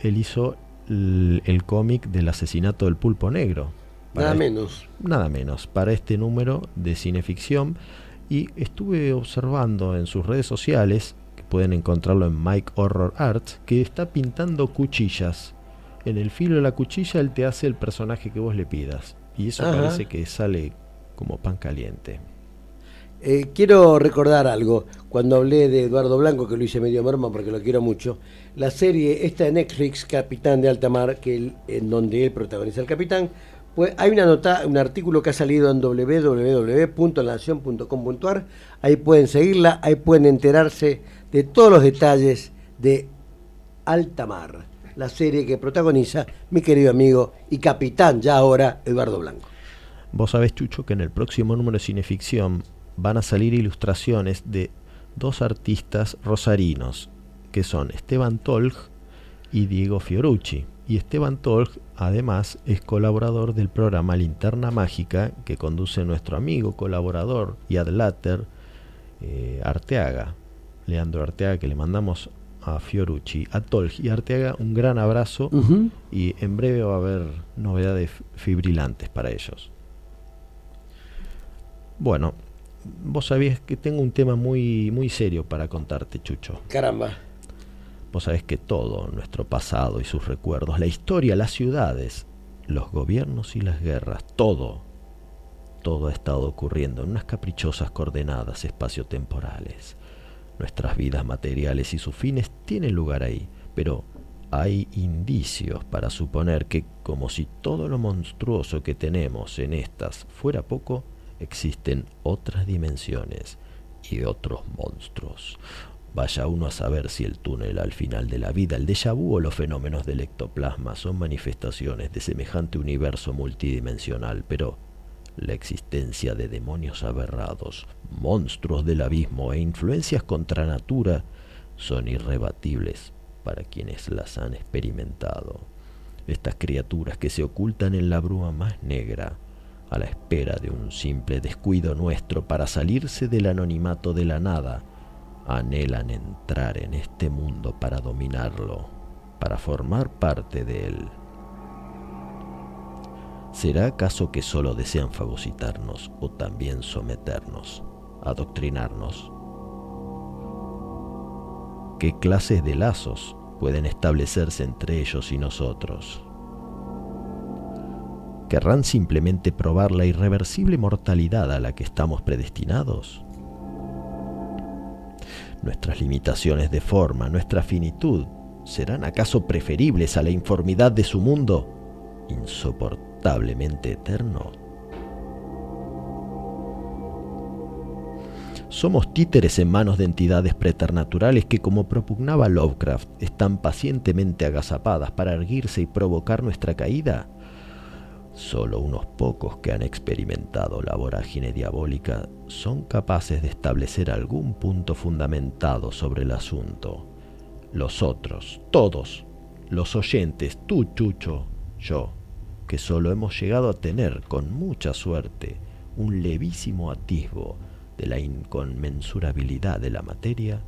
él hizo el, el cómic del asesinato del pulpo negro. Nada Para menos. Nada menos, para este número de cineficción. Y estuve observando en sus redes sociales, que pueden encontrarlo en Mike Horror Arts, que está pintando cuchillas. En el filo de la cuchilla él te hace el personaje que vos le pidas. Y eso Ajá. parece que sale como pan caliente. Eh, quiero recordar algo. Cuando hablé de Eduardo Blanco, que lo hice medio merma porque lo quiero mucho, la serie esta de Netflix, Capitán de Alta Mar, que él- en donde él protagoniza al capitán, pues hay una nota, un artículo que ha salido en www.nacion.com.ar. Ahí pueden seguirla, ahí pueden enterarse de todos los detalles de Alta Mar, la serie que protagoniza mi querido amigo y capitán ya ahora Eduardo Blanco. Vos sabés, Chucho, que en el próximo número de Cineficción van a salir ilustraciones de dos artistas rosarinos, que son Esteban Tolg y Diego Fiorucci. Y Esteban Tolg, además, es colaborador del programa Linterna Mágica que conduce nuestro amigo, colaborador y adláter eh, Arteaga, Leandro Arteaga, que le mandamos a Fiorucci, a Tolg y a Arteaga un gran abrazo y en breve va a haber novedades fibrilantes para ellos. Bueno, vos sabías que tengo un tema muy, muy serio para contarte, Chucho. Caramba. Vos sabés que todo, nuestro pasado y sus recuerdos, la historia, las ciudades, los gobiernos y las guerras, todo, todo ha estado ocurriendo en unas caprichosas coordenadas espaciotemporales. Nuestras vidas materiales y sus fines tienen lugar ahí, pero hay indicios para suponer que, como si todo lo monstruoso que tenemos en estas fuera poco, existen otras dimensiones y otros monstruos. Vaya uno a saber si el túnel al final de la vida, el déjà vu o los fenómenos del ectoplasma son manifestaciones de semejante universo multidimensional, pero la existencia de demonios aberrados, monstruos del abismo e influencias contra natura son irrebatibles para quienes las han experimentado. Estas criaturas que se ocultan en la bruma más negra, a la espera de un simple descuido nuestro para salirse del anonimato de la nada, anhelan entrar en este mundo para dominarlo, para formar parte de él. ¿Será acaso que solo desean fagocitarnos o también someternos, adoctrinarnos? ¿Qué clases de lazos pueden establecerse entre ellos y nosotros? ¿Querrán simplemente probar la irreversible mortalidad a la que estamos predestinados? ¿Nuestras limitaciones de forma, nuestra finitud, serán acaso preferibles a la informidad de su mundo, insoportablemente eterno? Somos títeres en manos de entidades preternaturales que, como propugnaba Lovecraft, están pacientemente agazapadas para erguirse y provocar nuestra caída. Solo unos pocos que han experimentado la vorágine diabólica son capaces de establecer algún punto fundamentado sobre el asunto. Los otros, todos, los oyentes, tú, Chucho, yo, que solo hemos llegado a tener, con mucha suerte, un levísimo atisbo de la inconmensurabilidad de la materia,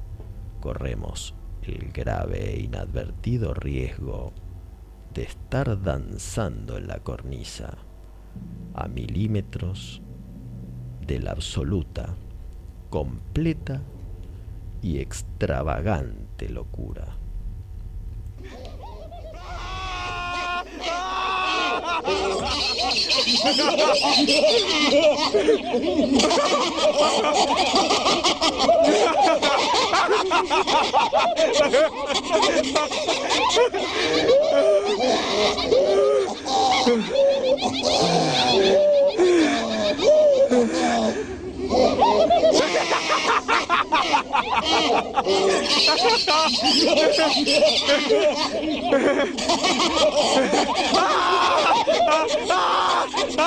corremos el grave e inadvertido riesgo de estar danzando en la cornisa a milímetros de la absoluta, completa y extravagante locura. Ha ha ha ha! 아! 아! 아!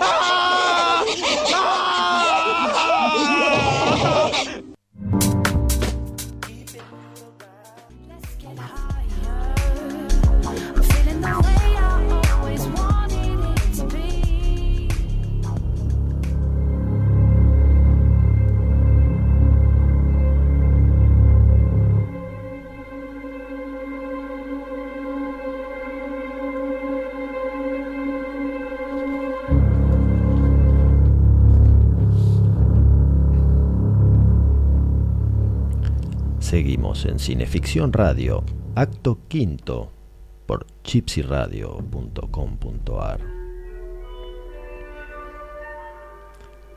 아! 아! Seguimos en Cineficción Radio, acto quinto, por chipsyradio.com.ar.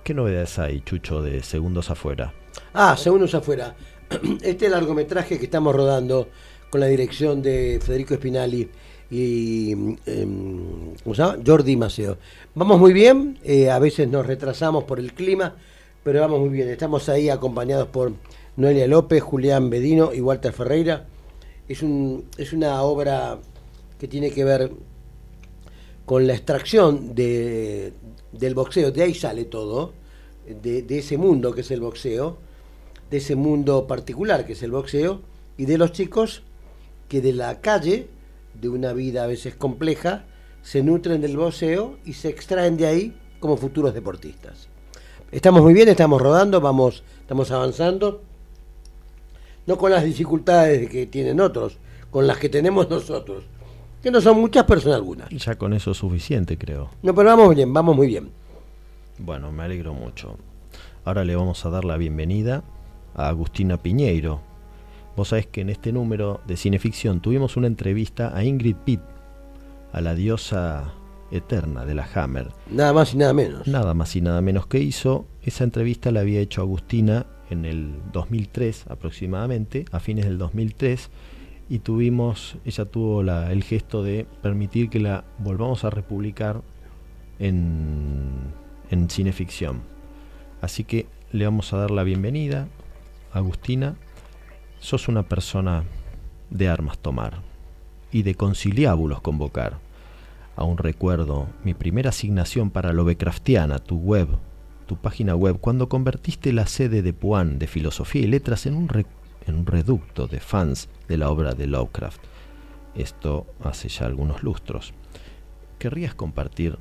¿Qué novedades hay, Chucho, de Segundos Afuera? Ah, Segundos Afuera. Este largometraje que estamos rodando con la dirección de Federico Espinali y em, ¿cómo se llama? Jordi Maceo. Vamos muy bien, eh, a veces nos retrasamos por el clima, pero vamos muy bien. Estamos ahí acompañados por Noelia López, Julián Bedino y Walter Ferreira. Es, un, es una obra que tiene que ver con la extracción de, del boxeo, de ahí sale todo, de, ese mundo que es el boxeo, de ese mundo particular que es el boxeo, y de los chicos que de la calle, de una vida a veces compleja, se nutren del boxeo y se extraen de ahí como futuros deportistas. Estamos muy bien, estamos rodando, vamos, estamos avanzando, no con las dificultades que tienen otros, con las que tenemos nosotros, que no son muchas, pero son algunas. Ya con eso es suficiente, creo. No, pero vamos bien, vamos muy bien. Bueno, me alegro mucho. Ahora le vamos a dar la bienvenida a Agustina Piñeiro. Vos sabés que en este número de cineficción tuvimos una entrevista a Ingrid Pitt, a la diosa eterna de la Hammer. Nada más y nada menos. Nada más y nada menos que hizo. Esa entrevista la había hecho Agustina en el 2003 aproximadamente, a fines del 2003, y tuvimos, ella tuvo la, el gesto de permitir que la volvamos a republicar en, en cineficción. Así que le vamos a dar la bienvenida, Agustina. Sos una persona de armas tomar y de conciliábulos convocar. Aún recuerdo mi primera asignación para Lovecraftiana, tu web, tu página web, cuando convertiste la sede de Puan de Filosofía y Letras en un, re- en un reducto de fans de la obra de Lovecraft. Esto hace ya algunos lustros. ¿Querrías compartir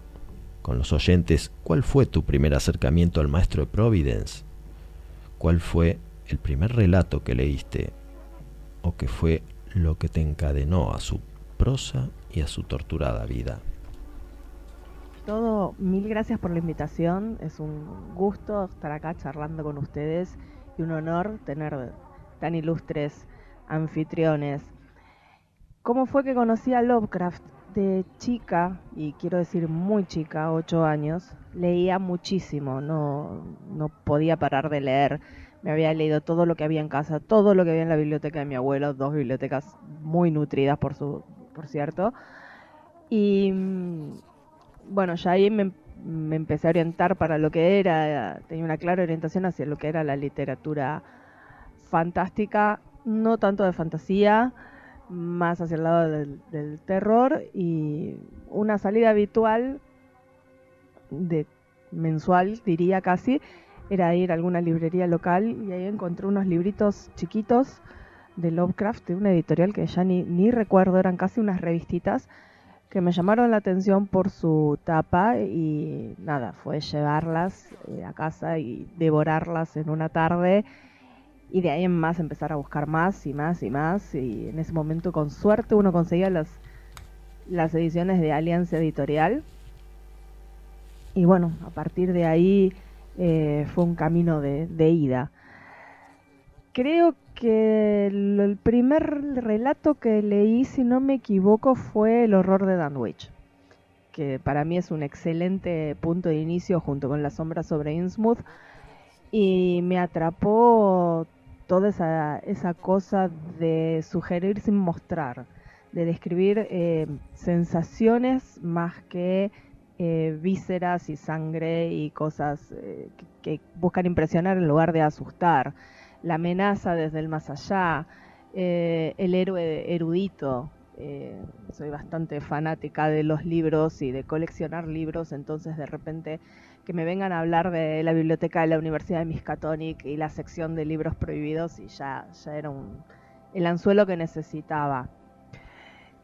con los oyentes cuál fue tu primer acercamiento al maestro de Providence? ¿Cuál fue el primer relato que leíste o qué fue lo que te encadenó a su prosa y a su torturada vida? Todo, mil gracias por la invitación. Es un gusto estar acá charlando con ustedes y un honor tener tan ilustres anfitriones. ¿Cómo fue que conocí a Lovecraft? De chica, y quiero decir muy chica, ocho años, leía muchísimo, no, no podía parar de leer. Me había leído todo lo que había en casa, todo lo que había en la biblioteca de mi abuelo, dos bibliotecas muy nutridas, por, su, por cierto. Y mm, bueno, ya ahí me, me empecé a orientar para lo que era, tenía una clara orientación hacia lo que era la literatura fantástica, no tanto de fantasía, más hacia el lado del, terror y una salida habitual de mensual, diría casi, era ir a alguna librería local y ahí encontré unos libritos chiquitos de Lovecraft de una editorial que ya ni, ni recuerdo, eran casi unas revistitas que me llamaron la atención por su tapa y nada, fue llevarlas eh, a casa y devorarlas en una tarde y de ahí en más empezar a buscar más y más y más y en ese momento con suerte uno conseguía las, las ediciones de Alianza Editorial y bueno, a partir de ahí eh, fue un camino de, de ida. Creo que el, primer relato que leí, si no me equivoco, fue El horror de Dunwich, que para mí es un excelente punto de inicio junto con La sombra sobre Innsmouth y me atrapó toda esa, esa cosa de sugerir sin mostrar, de describir eh, sensaciones más que eh, vísceras y sangre y cosas eh, que buscan impresionar en lugar de asustar. La amenaza desde el más allá, eh, el héroe erudito. Eh, soy bastante fanática de los libros y de coleccionar libros, entonces de repente que me vengan a hablar de la biblioteca de la Universidad de Miskatonic y la sección de libros prohibidos y ya, ya era un, el anzuelo que necesitaba.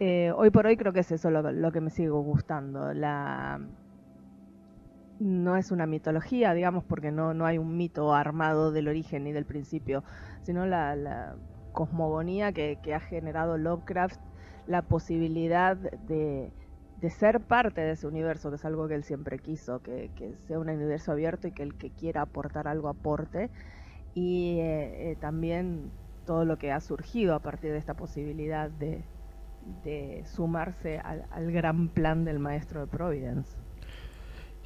Eh, hoy por hoy creo que es eso lo, que me sigue gustando. La, no es una mitología, digamos, porque no, no hay un mito armado del origen ni del principio, sino la, cosmogonía que, ha generado Lovecraft, la posibilidad de, de, ser parte de ese universo, que es algo que él siempre quiso, que, que sea un universo abierto y que el que quiera aportar algo aporte, y eh, eh, también todo lo que ha surgido a partir de esta posibilidad de, de sumarse al gran plan del maestro de Providence.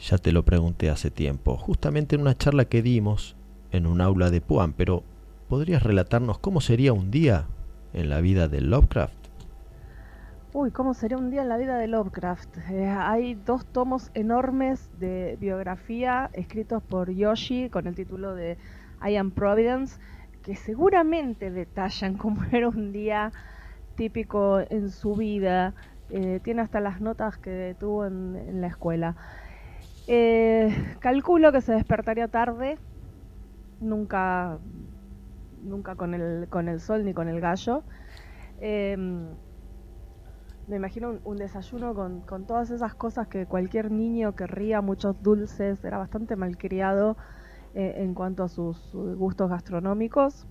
Ya te lo pregunté hace tiempo, justamente en una charla que dimos en un aula de Puan, pero ¿podrías relatarnos cómo sería un día en la vida de Lovecraft? Uy, ¿cómo sería un día en la vida de Lovecraft? Eh, hay dos tomos enormes de biografía escritos por Yoshi con el título de I Am Providence, que seguramente detallan cómo era un día típico en su vida. Eh, tiene hasta las notas que tuvo en, en la escuela. Eh, calculo que se despertaría tarde, nunca, nunca con el, sol ni con el gallo. Eh, me imagino un, un desayuno con, todas esas cosas que cualquier niño querría, muchos dulces, era bastante malcriado eh, en cuanto a sus, gustos gastronómicos.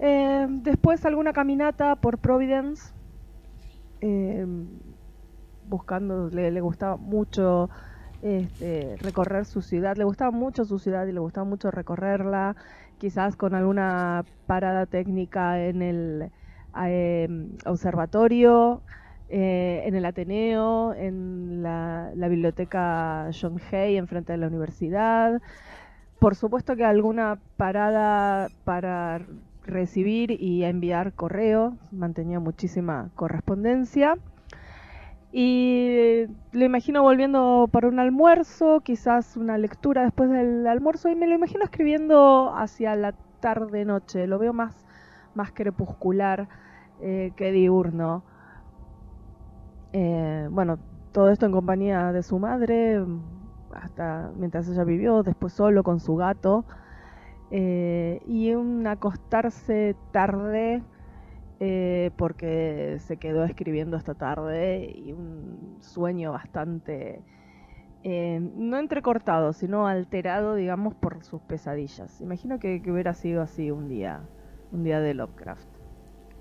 Eh, después alguna caminata por Providence, eh, buscando, le gustaba mucho este, recorrer su ciudad. Le gustaba mucho su ciudad y le gustaba mucho recorrerla, quizás con alguna parada técnica en el eh, observatorio, eh, en el Ateneo, en la, la, biblioteca John Hay, enfrente de la universidad. Por supuesto que alguna parada para recibir y enviar correo, mantenía muchísima correspondencia. Y lo imagino volviendo para un almuerzo, quizás una lectura después del almuerzo, y me lo imagino escribiendo hacia la tarde-noche. Lo veo más, más crepuscular eh, que diurno. Eh, bueno, todo esto en compañía de su madre, hasta mientras ella vivió, después solo con su gato. Eh, y un acostarse tarde eh, porque se quedó escribiendo esta tarde y un sueño bastante, eh, no entrecortado, sino alterado, digamos, por sus pesadillas. Imagino que, que, hubiera sido así un día, un día de Lovecraft.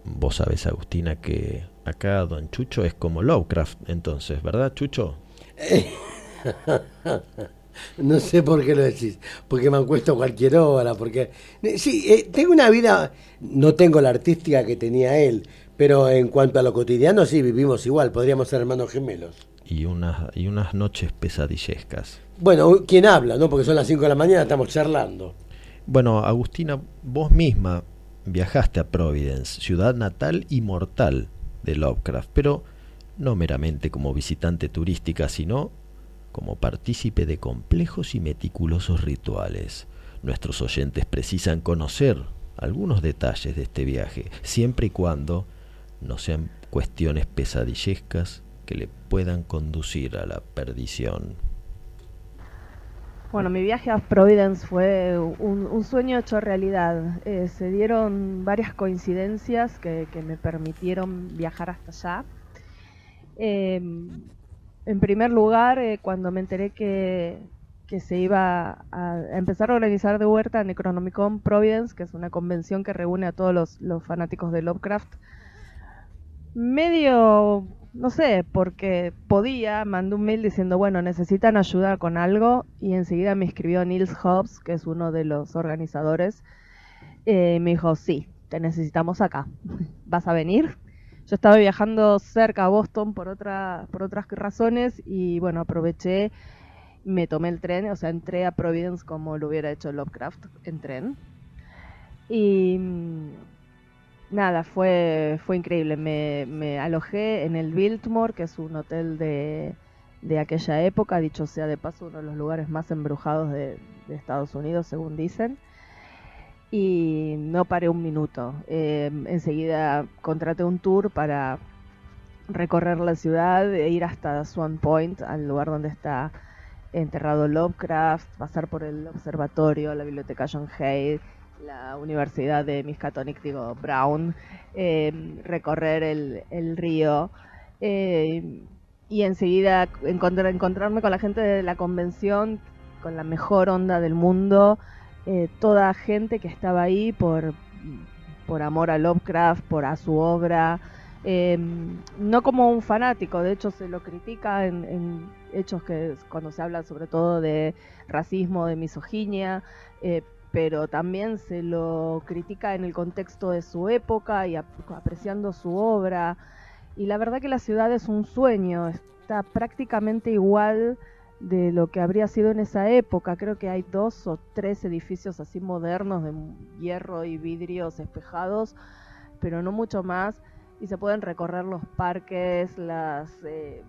Vos sabés, Agustina, que acá Don Chucho es como Lovecraft, entonces, ¿verdad, Chucho? No sé por qué lo decís, porque me acuesto cualquier hora, porque... Sí, eh, tengo una vida, no tengo la artística que tenía él, pero en cuanto a lo cotidiano sí, vivimos igual, podríamos ser hermanos gemelos. Y unas, y unas noches pesadillescas. Bueno, ¿quién habla? no Porque son las 5 de la mañana, estamos charlando. Bueno, Agustina, vos misma viajaste a Providence, ciudad natal y mortal de Lovecraft, pero no meramente como visitante turística, sino como partícipe de complejos y meticulosos rituales. Nuestros oyentes precisan conocer algunos detalles de este viaje, siempre y cuando no sean cuestiones pesadillescas que le puedan conducir a la perdición. Bueno, mi viaje a Providence fue un, sueño hecho realidad. Eh, se dieron varias coincidencias que, que, me permitieron viajar hasta allá. Eh, en primer lugar, eh, cuando me enteré que, se iba a, empezar a organizar de vuelta Necronomicon Providence, que es una convención que reúne a todos los, fanáticos de Lovecraft, medio, no sé, porque podía, mandé un mail diciendo, bueno, necesitan ayuda con algo, y enseguida me escribió Niels Hobbs, que es uno de los organizadores, eh, me dijo, sí, te necesitamos acá, ¿vas a venir? Yo estaba viajando cerca a Boston por, otra, por otras razones y bueno, aproveché, me tomé el tren, o sea, entré a Providence como lo hubiera hecho Lovecraft en tren. Y nada, fue, fue increíble. Me, alojé en el Biltmore, que es un hotel de, de, aquella época, dicho sea de paso, uno de los lugares más embrujados de Estados Unidos, según dicen. Y no paré un minuto. Eh, enseguida contraté un tour para recorrer la ciudad e ir hasta Swan Point, al lugar donde está enterrado Lovecraft, pasar por el observatorio, la biblioteca John Hay, la Universidad de Miskatonic, digo, Brown, eh, recorrer el, el río eh, y enseguida encontrar, encontrarme con la gente de la convención, con la mejor onda del mundo, eh, toda gente que estaba ahí por, por amor a Lovecraft, por a su obra, no como un fanático, de hecho se lo critica en, en hechos que cuando se habla sobre todo de racismo, de misoginia, eh, pero también se lo critica en el contexto de su época y apreciando su obra. Y la verdad que la ciudad es un sueño, está prácticamente igual de lo que habría sido en esa época. Creo que hay dos o tres edificios así modernos de hierro y vidrios espejados, pero no mucho más. Y se pueden recorrer los parques, las, eh,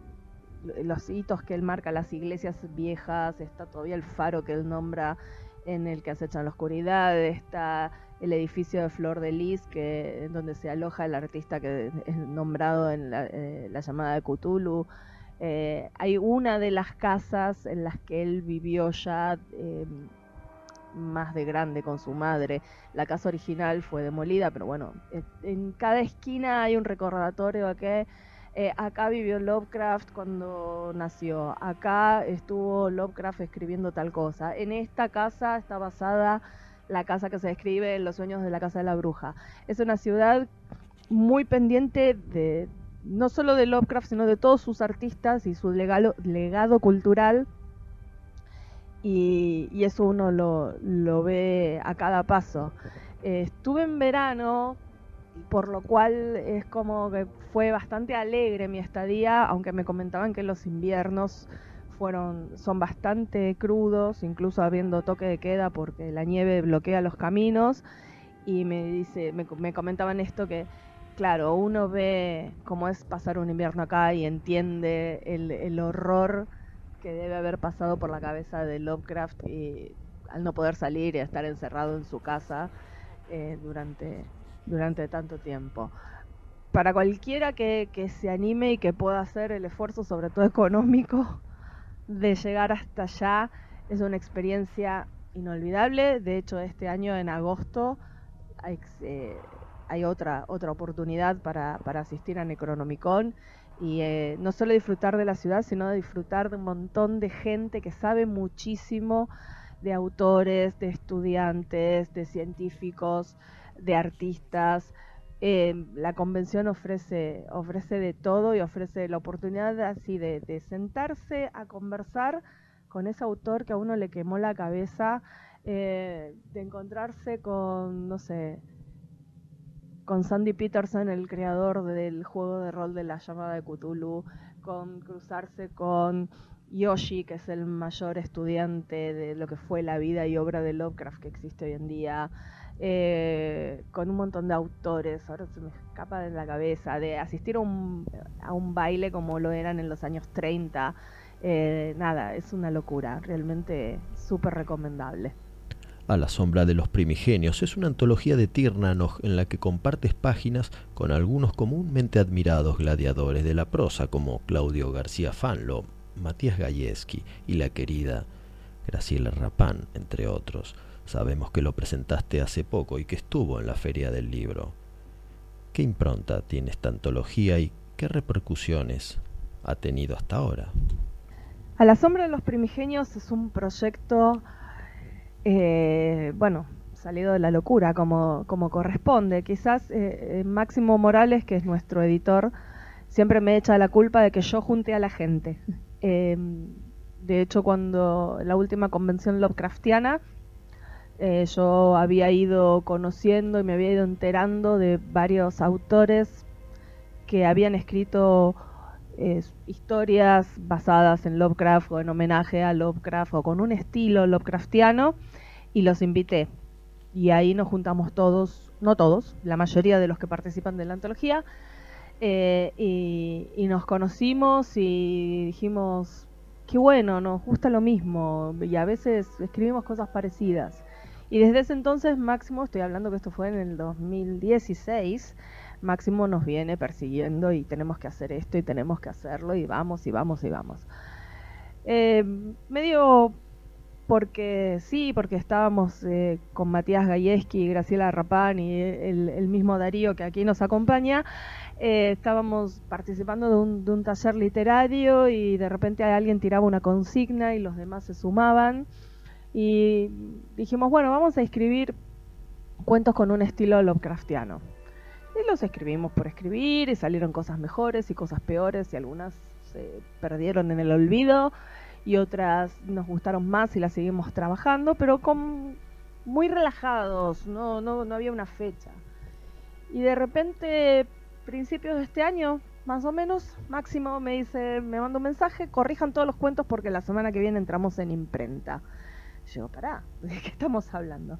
los hitos que él marca, las iglesias viejas, está todavía el faro que él nombra en el que acechan la oscuridad, está el edificio de Flor de Lis, que, donde se aloja el artista que es nombrado en la, eh, llamada de Cthulhu. Eh, hay una de las casas en las que él vivió ya eh, más de grande con su madre. La casa original fue demolida, pero bueno, en cada esquina hay un recordatorio a que eh, acá vivió Lovecraft cuando nació, acá estuvo Lovecraft escribiendo tal cosa, en esta casa está basada la casa que se describe en Los sueños de la casa de la bruja. Es una ciudad muy pendiente de no solo de Lovecraft, sino de todos sus artistas y su legado, cultural. Y, eso uno lo, ve a cada paso. Eh, estuve en verano por lo cual es como que fue bastante alegre mi estadía, aunque me comentaban que los inviernos fueron son bastante crudos, incluso habiendo toque de queda porque la nieve bloquea los caminos y me dice me, comentaban esto que claro, uno ve cómo es pasar un invierno acá y entiende el, horror que debe haber pasado por la cabeza de Lovecraft al no poder salir y estar encerrado en su casa eh, durante durante tanto tiempo. Para cualquiera que, se anime y que pueda hacer el esfuerzo, sobre todo económico, de llegar hasta allá, es una experiencia inolvidable. De hecho, este año en agosto hay, otra, otra oportunidad para, asistir a Necronomicon y eh, no solo disfrutar de la ciudad, sino de disfrutar de un montón de gente que sabe muchísimo de autores, de estudiantes, de científicos, de artistas. Eh, la convención ofrece, ofrece de todo y ofrece la oportunidad así de, sentarse a conversar con ese autor que a uno le quemó la cabeza, eh, de encontrarse con, no sé, con Sandy Peterson, el creador del juego de rol de la llamada de Cthulhu, con cruzarse con Yoshi, que es el mayor estudiante de lo que fue la vida y obra de Lovecraft que existe hoy en día, eh, con un montón de autores, ahora se me escapa de la cabeza, de asistir a un, baile como lo eran en los años 30. Eh, nada, es una locura, realmente súper recomendable. A la sombra de los primigenios es una antología de Tirnanog en la que compartes páginas con algunos comúnmente admirados gladiadores de la prosa como Claudio García Fanlo, Matías Gajewski y la querida Graciela Rapán, entre otros. Sabemos que lo presentaste hace poco y que estuvo en la Feria del Libro. ¿Qué impronta tiene esta antología y qué repercusiones ha tenido hasta ahora? A la sombra de los primigenios es un proyecto, eh, bueno, salido de la locura, como, corresponde. Quizás eh, eh, Máximo Morales, que es nuestro editor, siempre me echa la culpa de que yo junte a la gente. de hecho, cuando la última convención Lovecraftiana, eh, yo había ido conociendo y me había ido enterando de varios autores que habían escrito eh, historias basadas en Lovecraft o en homenaje a Lovecraft o con un estilo Lovecraftiano y los invité. Y ahí nos juntamos todos, no todos, la mayoría de los que participan de la antología, eh, y, y, nos conocimos y dijimos, qué bueno, nos gusta lo mismo y a veces escribimos cosas parecidas Y desde ese entonces Máximo, estoy hablando que esto fue en el 2016, Máximo nos viene persiguiendo y tenemos que hacer esto y tenemos que hacerlo y vamos y vamos y vamos. Eh, medio porque sí, porque estábamos eh, con Matías Gayeski, Graciela Rapán y el, el mismo Darío que aquí nos acompaña, eh, estábamos participando de un, de un taller literario y de repente alguien tiraba una consigna y los demás se sumaban y dijimos, bueno, vamos a escribir cuentos con un estilo Lovecraftiano. Y los escribimos por escribir y salieron cosas mejores y cosas peores y algunas se perdieron en el olvido y otras nos gustaron más y las seguimos trabajando, pero con muy relajados, no, no, no había una fecha. Y de repente, principios de este año, más o menos, Máximo me dice, me manda un mensaje, corrijan todos los cuentos porque la semana que viene entramos en imprenta. Yo pará, ¿de qué estamos hablando?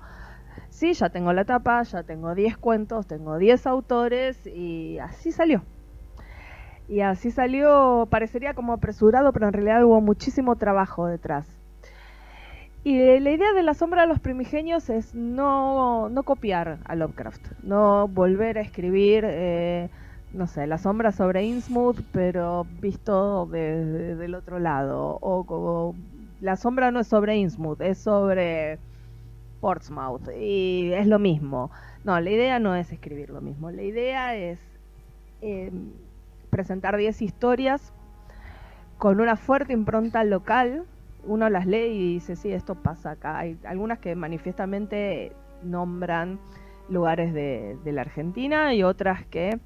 Sí, ya tengo la tapa, ya tengo 10 cuentos, tengo 10 autores y así salió. Y así salió, parecería como apresurado, pero en realidad hubo muchísimo trabajo detrás. Y la idea de la sombra de los primigenios es no, no copiar a Lovecraft, no volver a escribir, eh, no sé, la sombra sobre Innsmouth, pero visto de- de- del otro lado. O como la sombra no es sobre Innsmouth, es sobre Portsmouth. Y es lo mismo. No, la idea no es escribir lo mismo. La idea es eh, presentar 10 historias con una fuerte impronta local. Uno las lee y dice, sí, esto pasa acá. Hay algunas que manifiestamente nombran lugares de, la Argentina y otras que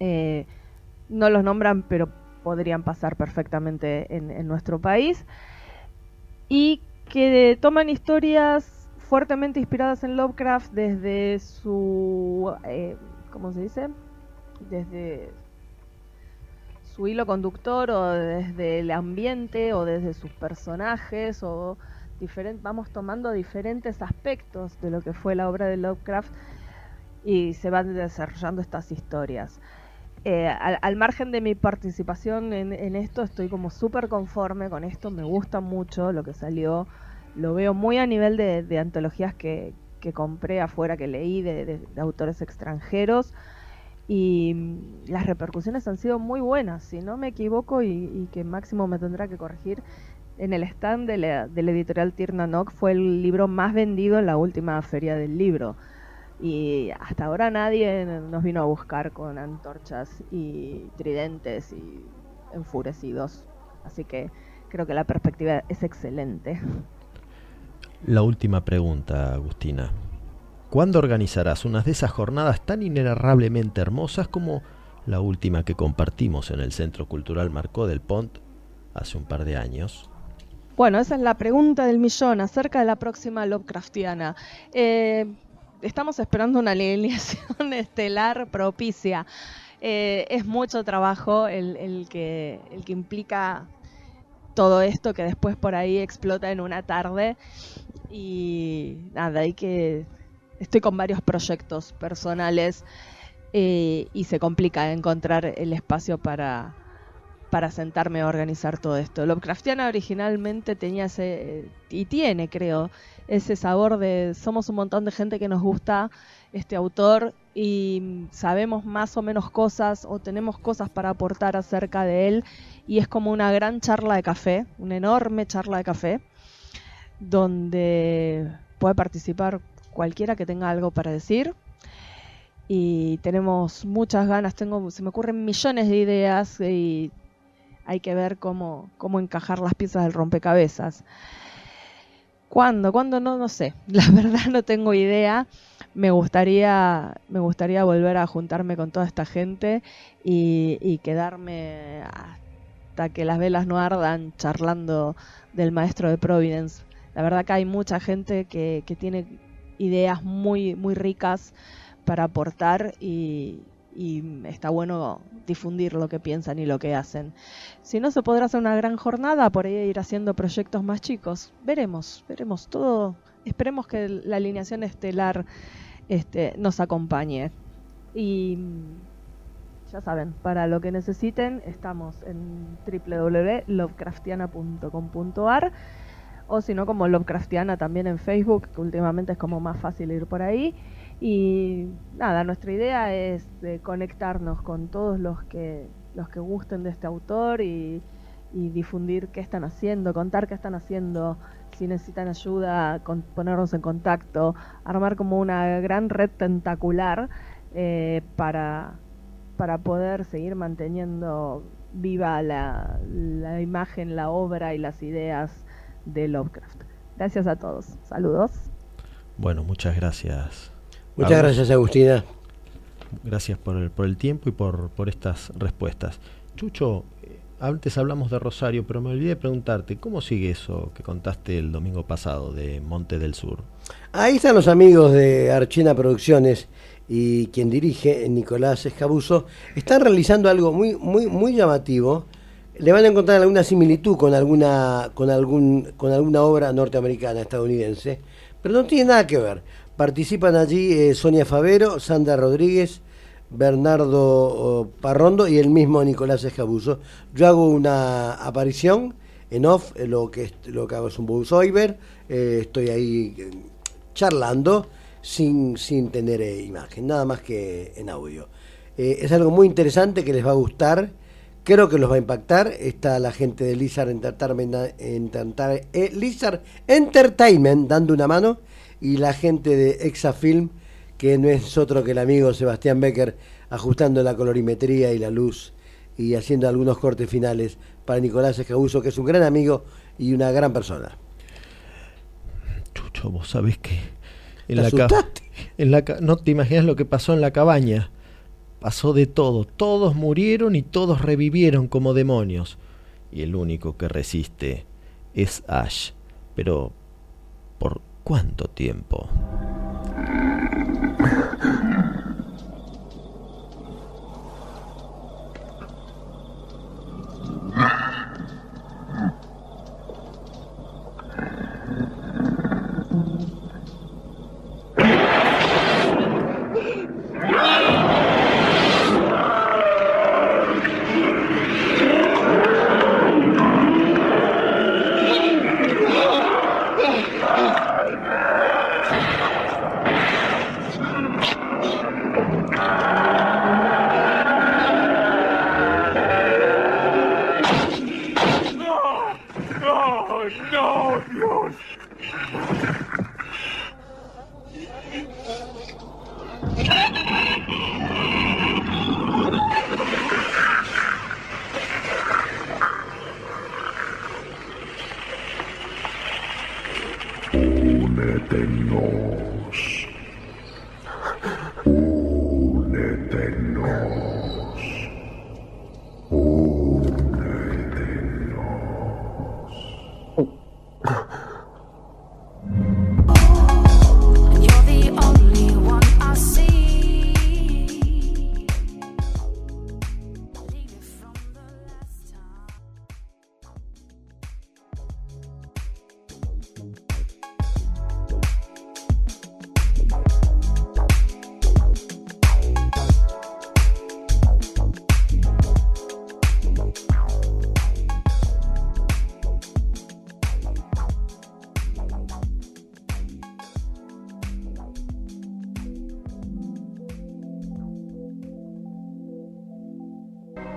eh, no los nombran, pero podrían pasar perfectamente en, en nuestro país. Y que toman historias fuertemente inspiradas en Lovecraft desde su, eh, ¿cómo se dice? Desde su hilo conductor o desde el ambiente o desde sus personajes o vamos tomando diferentes aspectos de lo que fue la obra de Lovecraft y se van desarrollando estas historias. Eh, al, al margen de mi participación en, en esto, estoy como súper conforme con esto, me gusta mucho lo que salió, lo veo muy a nivel de, antologías que, compré afuera, que leí de, autores extranjeros y mm, las repercusiones han sido muy buenas, si no me equivoco y, que Máximo me tendrá que corregir, en el stand de la, editorial Tirnanok fue el libro más vendido en la última feria del libro. Y hasta ahora nadie nos vino a buscar con antorchas y tridentes y enfurecidos. Así que creo que la perspectiva es excelente. La última pregunta, Agustina. ¿Cuándo organizarás unas de esas jornadas tan inenarrablemente hermosas como la última que compartimos en el Centro Cultural Marcó del Pont hace un par de años? Bueno, esa es la pregunta del millón acerca de la próxima Lovecraftiana. Eh, estamos esperando una alineación estelar propicia. Eh, es mucho trabajo el que, el que implica todo esto que después por ahí explota en una tarde. Y nada, hay que. Estoy con varios proyectos personales eh, y se complica encontrar el espacio para, para sentarme a organizar todo esto. Lovecraftiana originalmente tenía ese, y tiene creo, ese sabor de somos un montón de gente que nos gusta este autor y sabemos más o menos cosas o tenemos cosas para aportar acerca de él y es como una gran charla de café, una enorme charla de café donde puede participar cualquiera que tenga algo para decir y tenemos muchas ganas, tengo, se me ocurren millones de ideas y hay que ver cómo, cómo encajar las piezas del rompecabezas. ¿Cuándo? ¿Cuándo? No, no sé. La verdad no tengo idea. Me gustaría, me gustaría volver a juntarme con toda esta gente y, quedarme hasta que las velas no ardan charlando del maestro de Providence. La verdad que hay mucha gente que, que tiene ideas muy, muy ricas para aportar y, y está bueno difundir lo que piensan y lo que hacen. Si no se podrá hacer una gran jornada, por ahí ir haciendo proyectos más chicos. Veremos, veremos todo. Esperemos que la alineación estelar este, nos acompañe. Y mm, ya saben, para lo que necesiten, estamos en www.lovecraftiana.com.ar o si no como Lovecraftiana también en Facebook, que últimamente es como más fácil ir por ahí. Y nada, nuestra idea es de conectarnos con todos los que, los que gusten de este autor y difundir qué están haciendo, contar qué están haciendo, si necesitan ayuda, con, ponernos en contacto, armar como una gran red tentacular eh, para, para poder seguir manteniendo viva la, la imagen, la obra y las ideas de Lovecraft. Gracias a todos. Saludos. Bueno, muchas gracias. Muchas Agus. gracias, Agustina. Gracias por el, por el tiempo y por, por estas respuestas. Chucho, antes hablamos de Rosario, pero me olvidé preguntarte, ¿cómo sigue eso que contaste el domingo pasado de Monte del Sur? Ahí están los amigos de Archena Producciones y quien dirige, Nicolás Escabuso, están realizando algo muy, muy, muy llamativo. Le van a encontrar alguna similitud con alguna, con algún, con alguna obra norteamericana, estadounidense, pero no tiene nada que ver. Participan allí eh, Sonia Favero, Sandra Rodríguez, Bernardo oh, Parrondo y el mismo Nicolás Escabuso. Yo hago una aparición en off, eh, lo que, lo que hago es un voiceover, eh, estoy ahí eh, charlando sin, sin tener imagen, nada más que en audio. Es algo muy interesante que les va a gustar, creo que los va a impactar. Está la gente de Lizard Lizard Entertainment dando una mano y la gente de Exafilm, que no es otro que el amigo Sebastián Becker, ajustando la colorimetría y la luz y haciendo algunos cortes finales para Nicolás Escabuso, que es un gran amigo y una gran persona. Chucho, vos sabés que en en la no te imaginas lo que pasó en la cabaña. Pasó de todo, todos murieron y todos revivieron como demonios. Y el único que resiste es Ash. Pero ¿por cuánto tiempo? Únetenos.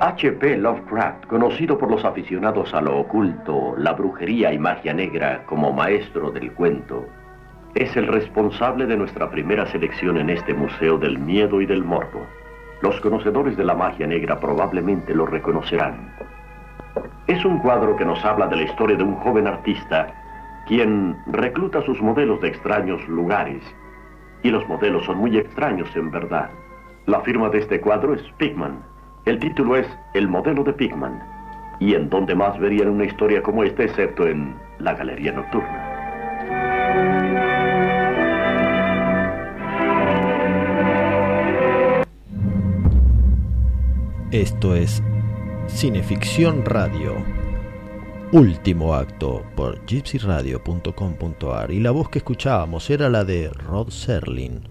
H.P. Lovecraft, conocido por los aficionados a lo oculto, la brujería y magia negra como maestro del cuento, es el responsable de nuestra primera selección en este Museo del Miedo y del Morbo. Los conocedores de la magia negra probablemente lo reconocerán. Es un cuadro que nos habla de la historia de un joven artista quien recluta sus modelos de extraños lugares. Y los modelos son muy extraños en verdad. La firma de este cuadro es Pigman. El título es El modelo de Pigman. ¿Y en dónde más verían una historia como esta excepto en la Galería Nocturna? Esto es Cineficción Radio. Último acto por gypsyradio.com.ar y la voz que escuchábamos era la de Rod Serling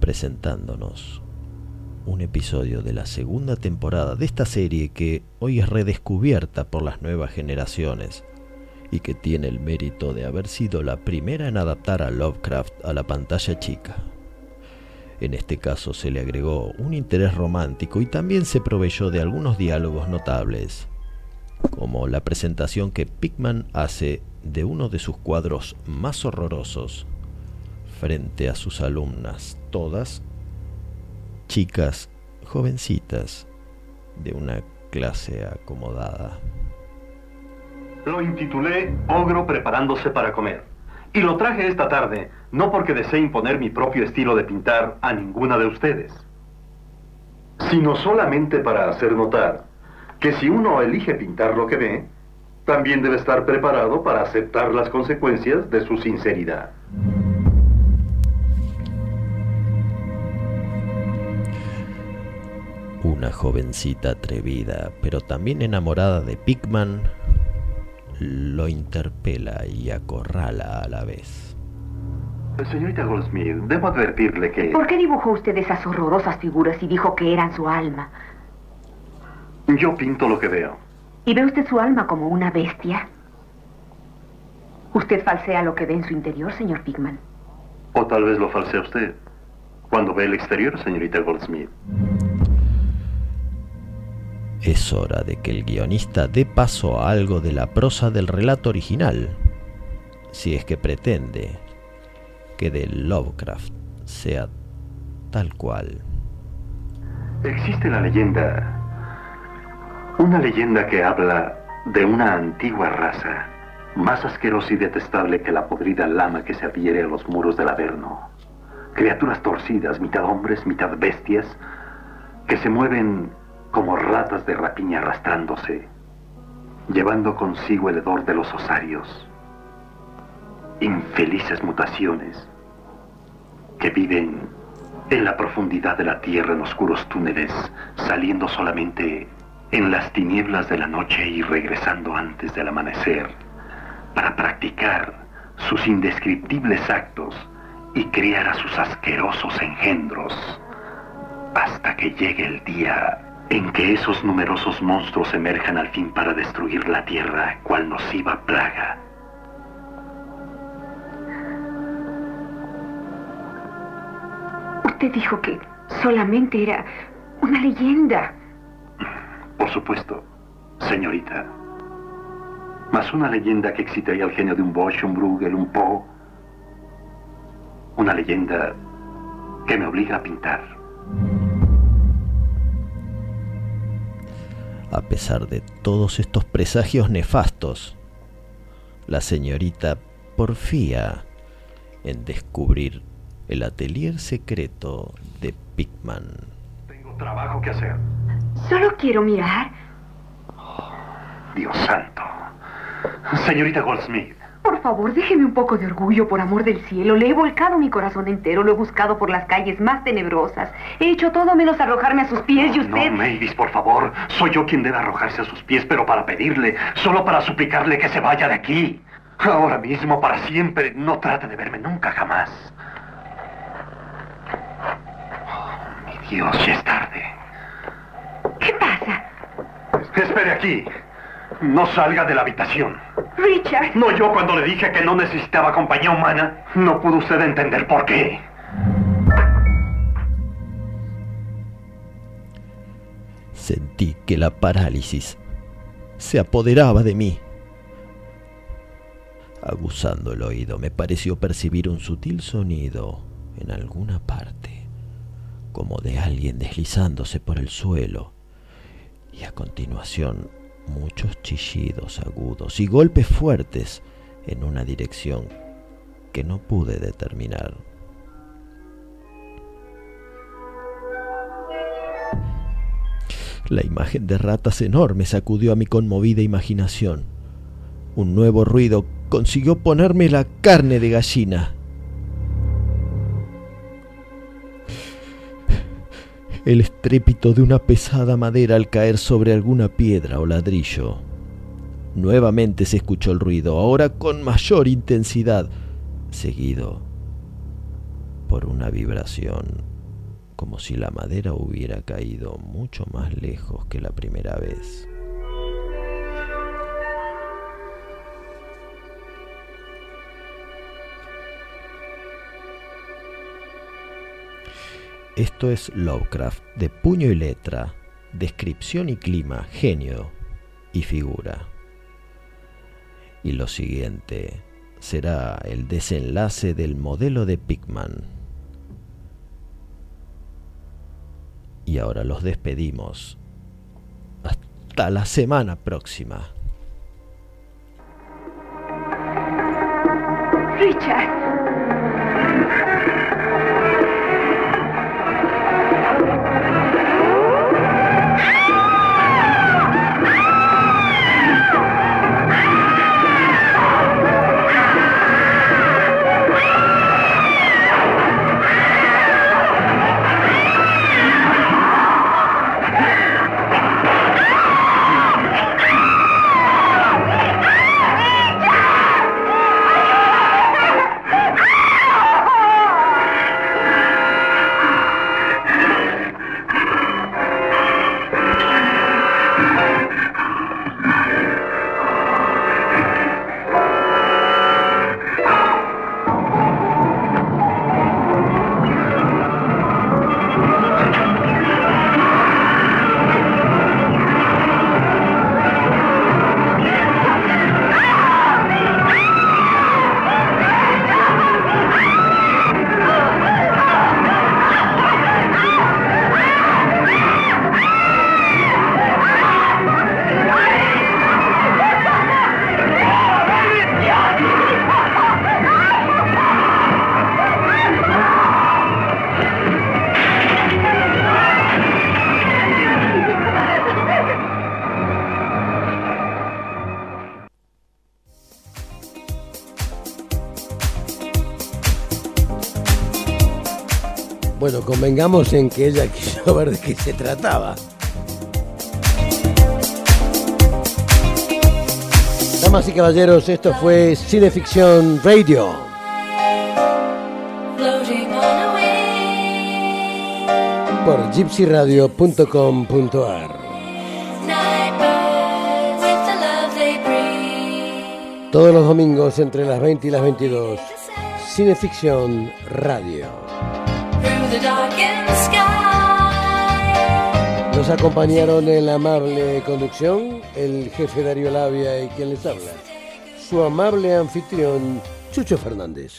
presentándonos un episodio de la segunda temporada de esta serie que hoy es redescubierta por las nuevas generaciones y que tiene el mérito de haber sido la primera en adaptar a Lovecraft a la pantalla chica. En este caso se le agregó un interés romántico y también se proveyó de algunos diálogos notables, como la presentación que Pickman hace de uno de sus cuadros más horrorosos frente a sus alumnas, todas chicas jovencitas de una clase acomodada. Lo intitulé Ogro preparándose para comer. Y lo traje esta tarde, no porque desee imponer mi propio estilo de pintar a ninguna de ustedes, sino solamente para hacer notar que si uno elige pintar lo que ve, también debe estar preparado para aceptar las consecuencias de su sinceridad. Una jovencita atrevida, pero también enamorada de Pickman, lo interpela y acorrala a la vez. Señorita Goldsmith, debo advertirle que... ¿Por qué dibujó usted esas horrorosas figuras y dijo que eran su alma? Yo pinto lo que veo. ¿Y ve usted su alma como una bestia? ¿Usted falsea lo que ve en su interior, señor Pigman? O tal vez lo falsea usted. Cuando ve el exterior, señorita Goldsmith. Es hora de que el guionista dé paso a algo de la prosa del relato original, si es que pretende que de Lovecraft sea tal cual. Existe la leyenda, una leyenda que habla de una antigua raza, más asquerosa y detestable que la podrida lama que se adhiere a los muros del Averno. Criaturas torcidas, mitad hombres, mitad bestias, que se mueven como ratas de rapiña arrastrándose, llevando consigo el hedor de los osarios. Infelices mutaciones que viven en la profundidad de la tierra en oscuros túneles, saliendo solamente en las tinieblas de la noche y regresando antes del amanecer, para practicar sus indescriptibles actos y criar a sus asquerosos engendros, hasta que llegue el día en que esos numerosos monstruos emerjan al fin para destruir la tierra cual nociva plaga. Usted dijo que solamente era una leyenda. Por supuesto, señorita. Más una leyenda que excitaría al genio de un Bosch, un Bruegel, un Poe. Una leyenda que me obliga a pintar. A pesar de todos estos presagios nefastos, la señorita porfía en descubrir el atelier secreto de Pickman. Tengo trabajo que hacer. Solo quiero mirar. Dios santo. Señorita Goldsmith, Por favor, déjeme un poco de orgullo, por amor del cielo. Le he volcado mi corazón entero, lo he buscado por las calles más tenebrosas. He hecho todo menos arrojarme a sus pies y usted... no, Mavis, por favor. Soy yo quien debe arrojarse a sus pies, pero para pedirle, solo para suplicarle que se vaya de aquí. Ahora mismo, para siempre. No trate de verme nunca, jamás. Oh, mi Dios, ya es tarde. ¿Qué pasa? Espere aquí. No salga de la habitación. Richard. No yo cuando le dije que no necesitaba compañía humana. No pudo usted entender por qué. Sentí que la parálisis se apoderaba de mí. Aguzando el oído, me pareció percibir un sutil sonido en alguna parte, como de alguien deslizándose por el suelo, y a continuación muchos chillidos agudos y golpes fuertes en una dirección que no pude determinar. La imagen de ratas enormes sacudió a mi conmovida imaginación. Un nuevo ruido consiguió ponerme la carne de gallina. El estrépito de una pesada madera al caer sobre alguna piedra o ladrillo. Nuevamente se escuchó el ruido, ahora con mayor intensidad, seguido por una vibración, como si la madera hubiera caído mucho más lejos que la primera vez. Esto es Lovecraft, de puño y letra, descripción y clima, genio y figura. Y lo siguiente será el desenlace del modelo de Pickman. Y ahora los despedimos. Hasta la semana próxima. Richard. Convengamos en que ella quiso ver de qué se trataba. Damas y caballeros, esto fue Cineficción Radio. Por gypsyradio.com.ar. Todos los domingos entre las 20 y las 22. Cineficción Radio. Nos acompañaron en la amable conducción el jefe Darío Labia y quien les habla. Su amable anfitrión, Chucho Fernández.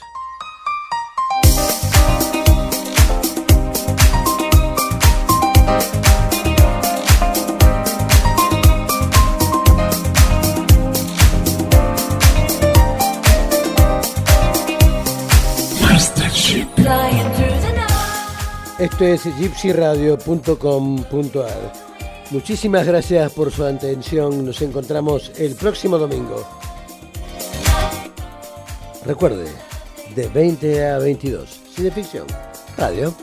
Esto es gypsyradio.com.ar. Muchísimas gracias por su atención. Nos encontramos el próximo domingo. Recuerde, de 20 a 22. Cineficción. Radio.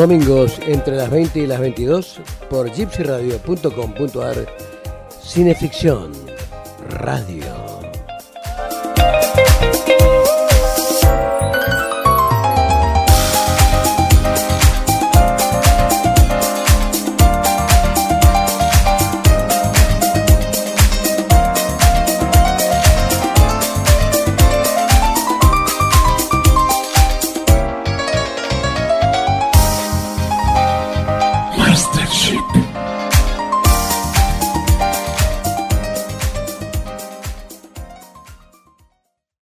Domingos entre las 20 y las 22 por gypsyradio.com.ar. Cineficción. Radio.